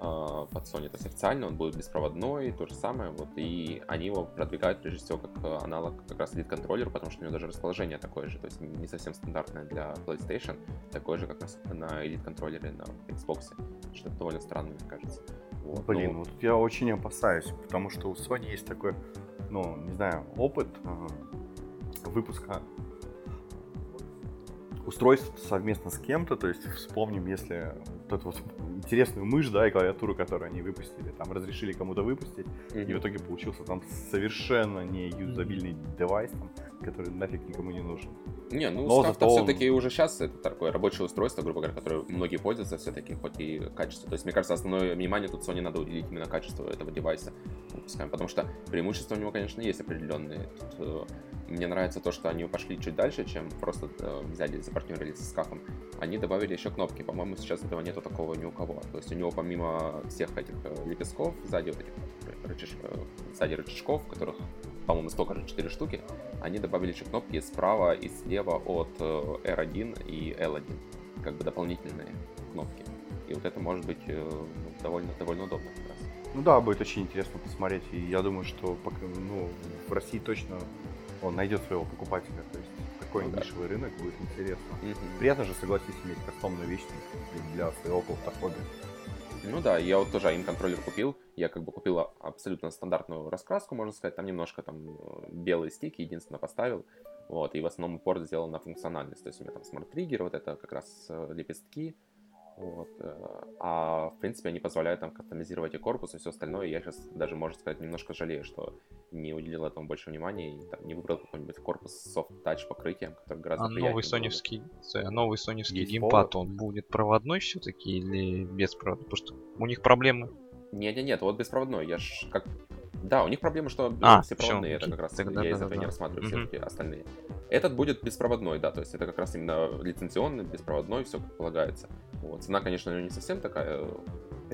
э, под Sony, то есть официально он будет беспроводной, то же самое, вот, и они его продвигают прежде всего как э, аналог как раз Elite контроллера, потому что у него даже расположение такое же, то есть не совсем стандартное для PlayStation, такое же, как раз на Elite контроллере на Xbox, что довольно странно, мне кажется. Вот, Блин, ну, вот я очень опасаюсь, потому что у Sony есть такой, ну, не знаю, опыт выпуска устройств совместно с кем-то, то есть вспомним, если эту вот интересную мышь, да, и клавиатуру, которую они выпустили, там разрешили кому-то выпустить, и в итоге получился там совершенно не юзабильный девайс, там, который нафиг никому не нужен. Не, ну Но скаф зато он- все-таки уже сейчас это такое рабочее устройство, грубо говоря, которое многие пользуются все-таки, хоть и качество. То есть, мне кажется, основное внимание тут Sony надо уделить именно качеству этого девайса, выпускаем, потому что преимущества у него, конечно, есть определенные. Тут, э, мне нравится то, что они пошли чуть дальше, чем просто э, взяли, запартнерились со скафом. Они добавили еще кнопки. По-моему, сейчас этого нету такого ни у кого. То есть у него помимо всех этих э, лепестков, сзади вот этих рычаж- э, сзади рычажков, которых, по-моему, столько же 4 штуки, они добавили еще кнопки справа и слева от э, R1 и L1, как бы дополнительные кнопки. И вот это может быть э, ну, довольно, довольно удобно как раз. Ну да, будет очень интересно посмотреть, и я думаю, что пока, ну, в России точно он найдет своего покупателя, такой Ну да. нишевый рынок будет интересно. Мгм. Приятно же, согласись, иметь кастомную вещь для своего хобби. Ну да, я вот тоже им контроллер купил. Я как бы купил абсолютно стандартную раскраску, можно сказать. Там немножко там э, белые стики единственно поставил. Вот, и в основном упор сделал на функциональность. То есть у меня там smart trigger, вот это как раз э, лепестки. Вот, э, а в принципе они позволяют там кастомизировать и корпус, и все остальное. Я сейчас даже, можно сказать, немножко жалею, что не уделил этому больше внимания и там, не выбрал какой-нибудь корпус с soft-touch покрытием, который гораздо А новый приятнее было бы. соневский, э, новый соневский Есть геймпад, повод? он будет проводной все-таки или беспроводной? Потому что у них проблемы. Нет, нет, нет, вот беспроводной. Я ж как. Да, у них проблема, что А, все проводные, это как раз Тогда я из да, этого да, не рассматриваю все-таки остальные. Этот будет беспроводной, да, то есть это как раз именно лицензионный, беспроводной, все как полагается. Вот. Цена, конечно, не совсем такая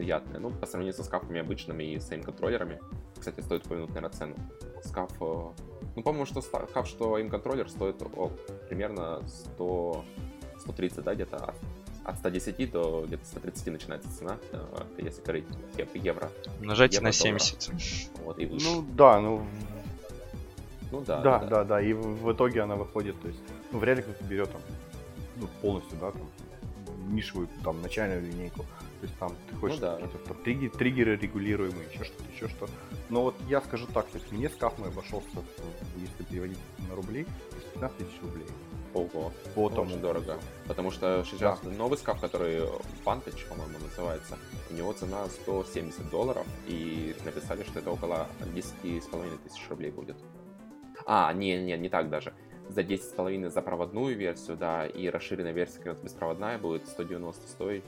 приятная, ну, по сравнению со скафами обычными и своими контроллерами. Кстати, стоит упомянуть, наверное, цену. Скаф, э, ну, по-моему, что скаф, что им контроллер стоит о, примерно 100, 130, да, где-то от, от 110 до где-то 130 начинается цена, э, если говорить ев- евро. Умножайте Евро, на доллара. 70. Вот, и выше. Ну да, ну Ну да, да, да, да, и в, в итоге она выходит, то есть, ну вряд ли кто-то берет там, ну полностью, да, там нишевую, там начальную линейку. То есть там ты хочешь Ну да. какие-то там триггеры, регулируемые, еще что-то, еще что. Но вот я скажу так, то есть мне скаф мой обошелся, в- если переводить на рубли, то есть 15 тысяч рублей. Ого, по тому очень дорого. Потому что сейчас да. новый скаф, который Vantage, по-моему, называется, у него цена 170 долларов, и написали, что это около 10,5 тысяч рублей будет. А, не, не, не так даже. За 10,5 за проводную версию, да, и расширенная версия как раз беспроводная будет 190 стоить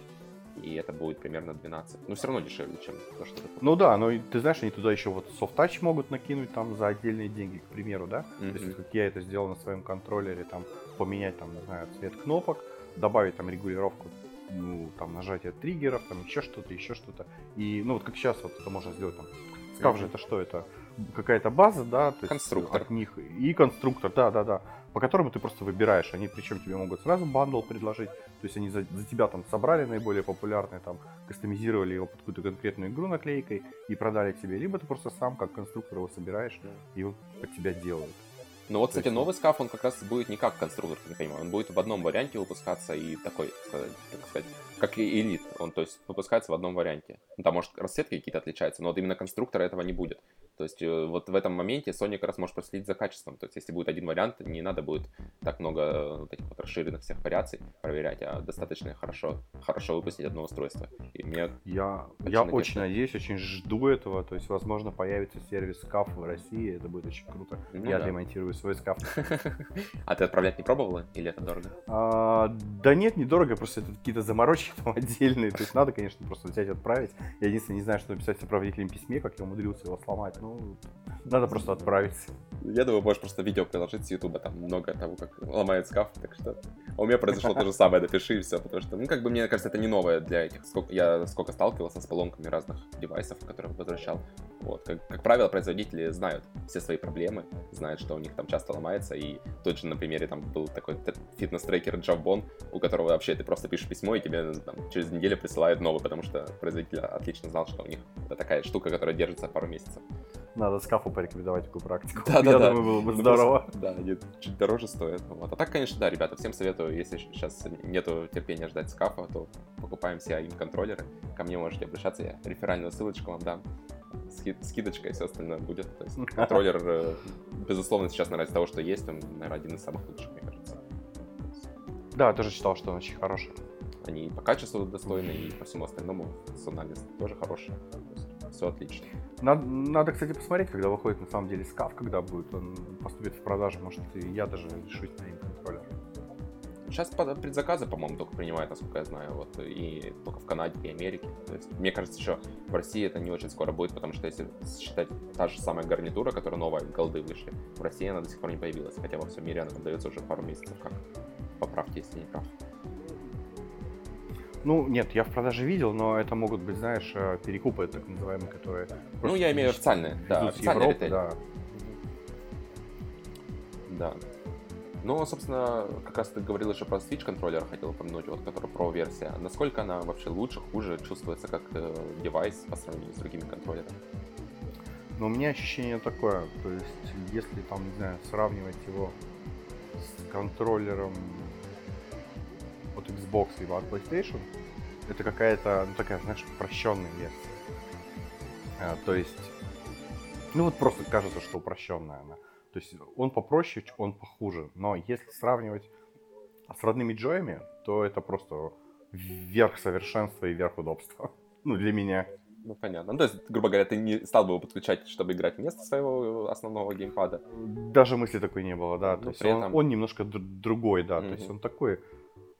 и это будет примерно 12. Но все равно дешевле, чем то, что ты Ну да, но ты знаешь, они туда еще вот soft touch могут накинуть там за отдельные деньги, к примеру, да? Mm-hmm. То есть, как я это сделал на своем контроллере, там, поменять, там, не знаю, цвет кнопок, добавить там регулировку ну, там, нажатие триггеров, там, еще что-то, еще что-то. И, ну, вот как сейчас вот это можно сделать, там, mm-hmm. же это что, это какая-то база, да, то конструктор. есть от них, и конструктор, да, да, да, по которому ты просто выбираешь, они причем тебе могут сразу бандл предложить, то есть они за, за тебя там собрали наиболее популярные, там, кастомизировали его под какую-то конкретную игру наклейкой и продали тебе, либо ты просто сам как конструктор его собираешь и его под тебя делают. Ну вот, кстати, новый скаф, он как раз будет не как конструктор, не понимаю. Он будет в одном варианте выпускаться и такой, так сказать, как и элит. Он, то есть, выпускается в одном варианте. Ну, там, может, расцветки какие-то отличаются, но вот именно конструктора этого не будет. То есть э, вот в этом моменте Sony как раз может проследить за качеством. То есть если будет один вариант, не надо будет так много э, вот этих вот расширенных всех вариаций проверять, а достаточно хорошо, хорошо выпустить одно устройство. И мне я, я очень надеюсь, очень жду этого. То есть, возможно, появится сервис SCAF в России. Это будет очень круто. Ну, я да. демонтирую свой SCAF. А ты отправлять не пробовала или это дорого? А, да нет, недорого, просто это какие-то заморочки там отдельные. То есть надо, конечно, просто взять отправить. Я единственное не знаю, что написать в сопроводительном письме, как я умудрился его сломать. Ну, надо просто отправить. Я думаю, можешь просто видео приложить с Ютуба, там много того, как ломает скаф, так что у меня произошло то же самое, напиши и все, потому что, ну, как бы, мне кажется, это не новое для этих, сколько, я сколько сталкивался с поломками разных девайсов, которые возвращал, вот, как, как правило, производители знают все свои проблемы, знают, что у них там часто ломается, и тот же, на примере, там был такой фитнес-трекер Jawbone, у которого вообще ты просто пишешь письмо, и тебе там, через неделю присылают новый, потому что производитель отлично знал, что у них это такая штука, которая держится пару месяцев. Надо скафу порекомендовать такую практику. Да, да, Я да. думаю, было бы ну, здорово. Да, они чуть дороже стоят. Вот. А так, конечно, да, ребята, всем советую, если сейчас нету терпения ждать скафа, то покупаем CIM контроллеры. Ко мне можете обращаться, я реферальную ссылочку вам дам. Скид, скидочка и все остальное будет. То есть контроллер, э, безусловно, сейчас, наверное, из того, что есть, он, наверное, один из самых лучших, мне кажется. Да, тоже читал, что он очень хороший. Они по качеству достойны, и по всему остальному функциональность тоже хорошая. Все отлично. Надо, надо, кстати, посмотреть, когда выходит на самом деле скаф, когда будет он поступит в продажу, может, и я даже решусь на им контроллер. Сейчас предзаказы, по-моему, только принимают, насколько я знаю, вот, и только в Канаде и Америке. То есть, мне кажется, еще в России это не очень скоро будет, потому что если считать та же самая гарнитура, которая новая, голды вышли, в России она до сих пор не появилась, хотя во всем мире она продается уже пару месяцев как. Поправьте, если не прав. Ну, нет, я в продаже видел, но это могут быть, знаешь, э, перекупы, так называемые, которые... Ну, я имею официальные, да, официальные Европы, да. Да. Ну, собственно, как раз ты говорил еще про Switch контроллер, хотел упомянуть, вот, который Pro версия. Насколько она вообще лучше, хуже чувствуется как э, девайс по сравнению с другими контроллерами? Ну, у меня ощущение такое, то есть, если там, не знаю, сравнивать его с контроллером от Xbox либо от PlayStation, это какая-то, ну такая, знаешь, упрощенная версия. А, то есть, ну вот просто кажется, что упрощенная она. То есть он попроще, он похуже. Но если сравнивать с родными джоями, то это просто верх совершенства и верх удобства. Ну, для меня. Ну, понятно. Ну, то есть, грубо говоря, ты не стал бы его подключать, чтобы играть вместо своего основного геймпада? Даже мысли такой не было, да. Но то есть он, этом... он немножко другой, да. Mm-hmm. То есть он такой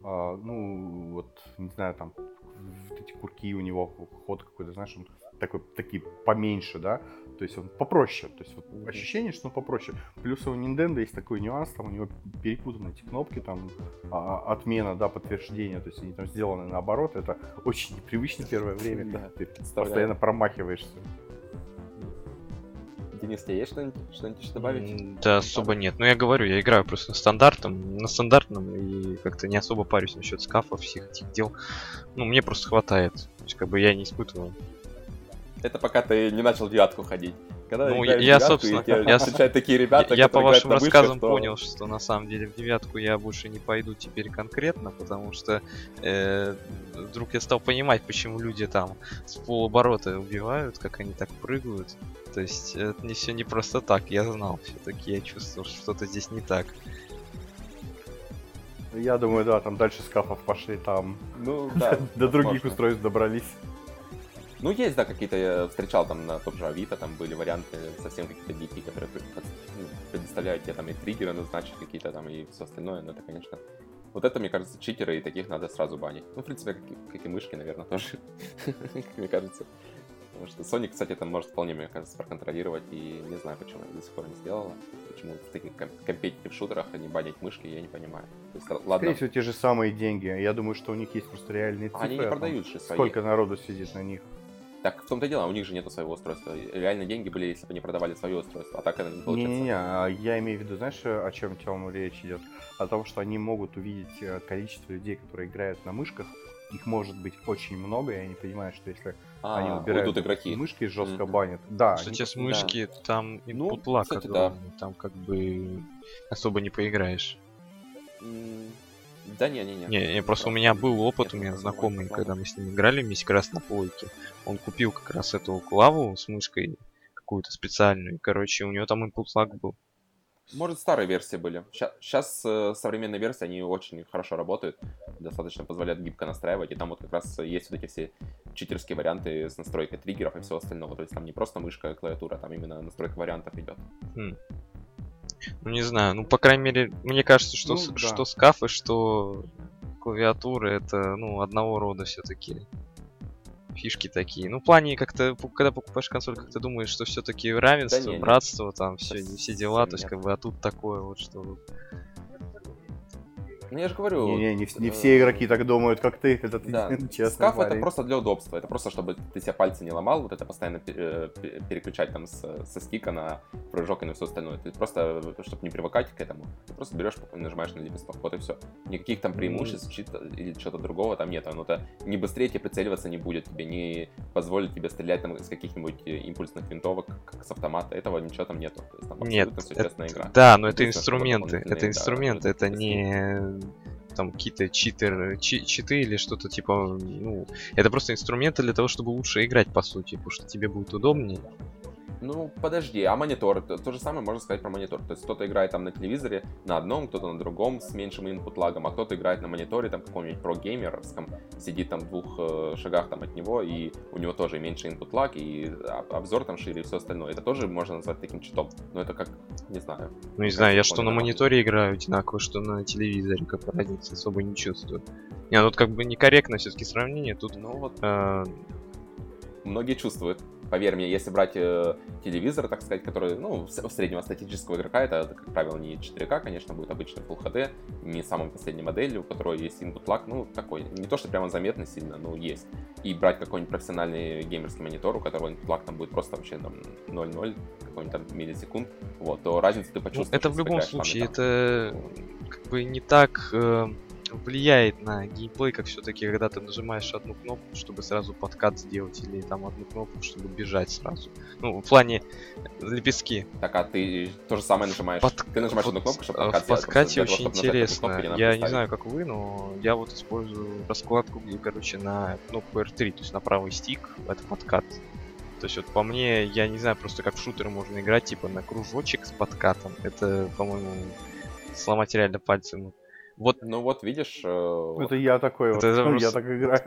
а, ну, вот, не знаю, там, вот эти курки у него, ход какой-то, знаешь, он такой, такие поменьше, да, то есть он попроще, то есть вот ощущение, что он попроще. Плюс у Nintendo есть такой нюанс, там у него перепутаны эти кнопки, там а, отмена, да, подтверждения, то есть они там сделаны наоборот, это очень непривычно первое время, да, ты постоянно промахиваешься. Денис, тебе есть что-нибудь, что-нибудь еще добавить? Да, особо нет. Ну, я говорю, я играю просто стандартом, на стандартном, и как-то не особо парюсь насчет скафов, всех этих дел. Ну, мне просто хватает. То есть, как бы я не испытывал. Это пока ты не начал девятку ходить. Когда ну, я, я собственно, я, такие ребята, я, я по вашим рассказам что... понял, что на самом деле в девятку я больше не пойду теперь конкретно, потому что э, вдруг я стал понимать, почему люди там с полоборота убивают, как они так прыгают. То есть это не все не просто так, я знал все-таки, я чувствовал, что что-то здесь не так. Я думаю, да, там дальше скафов пошли, там Ну, да. до других устройств добрались. Ну, есть, да, какие-то, я встречал там на том же Авито, там были варианты совсем какие-то дикие, которые ну, предоставляют тебе там и триггеры назначить какие-то там и все остальное, но это, конечно... Вот это, мне кажется, читеры, и таких надо сразу банить. Ну, в принципе, как, и- как и мышки, наверное, тоже, как мне кажется. Потому что Sony, кстати, это может вполне, мне кажется, проконтролировать, и не знаю, почему она до сих пор не сделала. Почему в таких ком- компетитив шутерах они банить мышки, я не понимаю. То есть, ладно, Скорее всего, те же самые деньги. Я думаю, что у них есть просто реальные цифры. они не продают же свои. Сколько народу сидит на них. Так в том-то и дело, у них же нету своего устройства. Реально деньги были, если бы они продавали свое устройство. А так это не получается. Не-не-не, а я имею в виду, знаешь, о чем Тём речь идет? О том, что они могут увидеть э, количество людей, которые играют на мышках. Их может быть очень много, и они понимают, что если А, они убирают игроки. мышки, жестко Мгм. банят. Да, Кстати, они- с мышки там Ну, lag кстати, да. огромный, там как бы особо не поиграешь. Да не-не-не. Не, не, просто у меня был опыт, Нет, у меня знакомый, нормально. когда мы с ним играли вместе как раз на плойке. Он купил как раз эту клаву с мышкой какую-то специальную. Короче, у него там input lag был. Может, старые версии были. Сейчас современные версии, они очень хорошо работают. Достаточно позволяют гибко настраивать. И там вот как раз есть вот эти все читерские варианты с настройкой триггеров и всего остального. То есть там не просто мышка и клавиатура, там именно настройка вариантов идет. Ну, не знаю, ну, по крайней мере, мне кажется, что, Ну, с- да. что скафы, что клавиатуры, это, ну, одного рода все-таки фишки такие. Ну, в плане, как-то, когда покупаешь консоль, как-то думаешь, что все-таки равенство, не, не. братство, там, все, все дела, то есть, как бы, а тут такое вот, что... Ну, я же говорю... Не, вс- не э, все игроки так думают, как ты. Это ты Да, честный скаф это просто для удобства. Это просто, чтобы ты себе пальцы не ломал, вот это постоянно э, пе- переключать там с- со стика на прыжок и на все остальное. Ты просто, чтобы не привыкать к этому, ты просто берешь и нажимаешь на лепесток. Вот и все. Никаких там преимуществ чит- или что-то другого там нет. Оно-то не быстрее тебе прицеливаться не будет, тебе не позволит тебе стрелять там из каких-нибудь э, импульсных винтовок, как с автомата. Этого ничего там нету. То есть, там Нет, абсолютно все это- честная игра. да, но это инструменты, это да, инструменты, это вот эти не там какие-то читер, чи- читы или что-то типа, ну, это просто инструменты для того, чтобы лучше играть, по сути, потому что тебе будет удобнее. Ну, подожди, а монитор? То, то же самое можно сказать про монитор. То есть кто-то играет там на телевизоре на одном, кто-то на другом с меньшим input лагом, а кто-то играет на мониторе, там каком-нибудь про-геймерском, сидит там в двух э, шагах там от него, и у него тоже меньше input лаг, и обзор там шире, и все остальное. Это тоже можно назвать таким читом. Но это как, не знаю. Ну, не знаю, я что на мониторе играю одинаково, что на телевизоре, как разницы особо не чувствую. Не, ну тут как бы некорректно все-таки сравнение, тут Ну вот, э, многие чувствуют. Поверь мне, если брать э, телевизор, так сказать, который, ну, с- среднего статического игрока, это, как правило, не 4К, конечно, будет обычный Full HD, не самой последней моделью, у которой есть input lag, ну, такой, не то, что прямо заметно сильно, но есть. И брать какой-нибудь профессиональный геймерский монитор, у которого input lag там будет просто вообще там 0,0, какой-нибудь там миллисекунд, вот, то разницу ты ну, почувствуешь. это в любом случае, там. это как бы не так э, влияет на геймплей, как все-таки, когда ты нажимаешь одну кнопку, чтобы сразу подкат сделать, или там одну кнопку, чтобы бежать сразу. Ну, в плане лепестки. Так, а ты то же самое нажимаешь. Под- Ты нажимаешь вот, одну кнопку, чтобы э, подкат В подкате того, очень эту интересно. кнопку, не Я не представить. знаю, как вы, но я вот использую раскладку, где, короче, на кнопку R3, то есть на правый стик, это подкат. То есть вот по мне, я не знаю, просто как в шутеры можно играть, типа на кружочек с подкатом. Это, по-моему, сломать реально пальцы. Ну, Вот Ну вот, видишь, э, Это я такой Это вот. просто- Я так играю.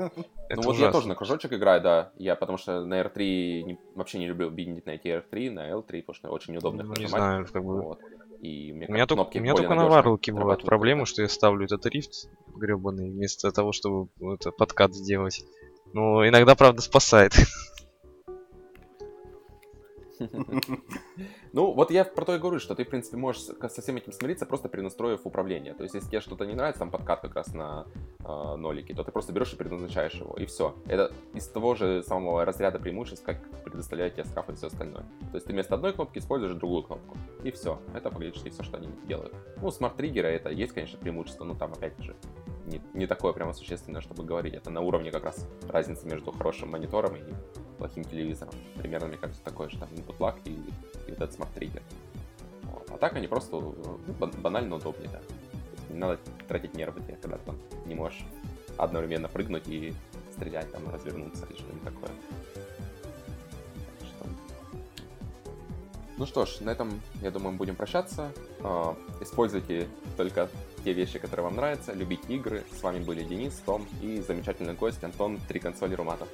это ну вот ужасно. я тоже на кружочек играю, да. Я потому что на R3 не- вообще не люблю биндить на эти R3, на L3, потому что очень неудобно их Ну, не нажимать. знаю, как бы... Вот. И мне, У меня, только, у меня только на варлоке бывает проблема, что я ставлю этот рифт гребаный, вместо того, чтобы это, подкат сделать. Но иногда, правда, спасает. Ну, вот я про то и говорю, что ты, в принципе, можешь со всем этим смириться, просто перенастроив управление. То есть, если тебе что-то не нравится, там подкат как раз на э, нолике, то ты просто берешь и переназначаешь его, и все. Это из того же самого разряда преимуществ, как предоставляет тебе скаф и все остальное. То есть, ты вместо одной кнопки используешь другую кнопку, и все. Это фактически все, что они делают. Ну, смарт-триггеры, это есть, конечно, преимущество, но там, опять же, не, не такое прямо существенное, чтобы говорить. Это на уровне как раз разницы между хорошим монитором и плохим телевизором. Примерно, мне кажется, такое же там input lag и, и этот смарт-триггер. Вот. А так они просто ну, бан- банально удобнее, да. Не надо тратить нервы, тебе, когда ты там не можешь одновременно прыгнуть и стрелять, там, развернуться или что-нибудь такое. Ну что ж, на этом, я думаю, будем прощаться. А, Используйте только те вещи, которые вам нравятся, любить игры. С вами были Денис, Том и замечательный гость Антон Три консоли Руматов.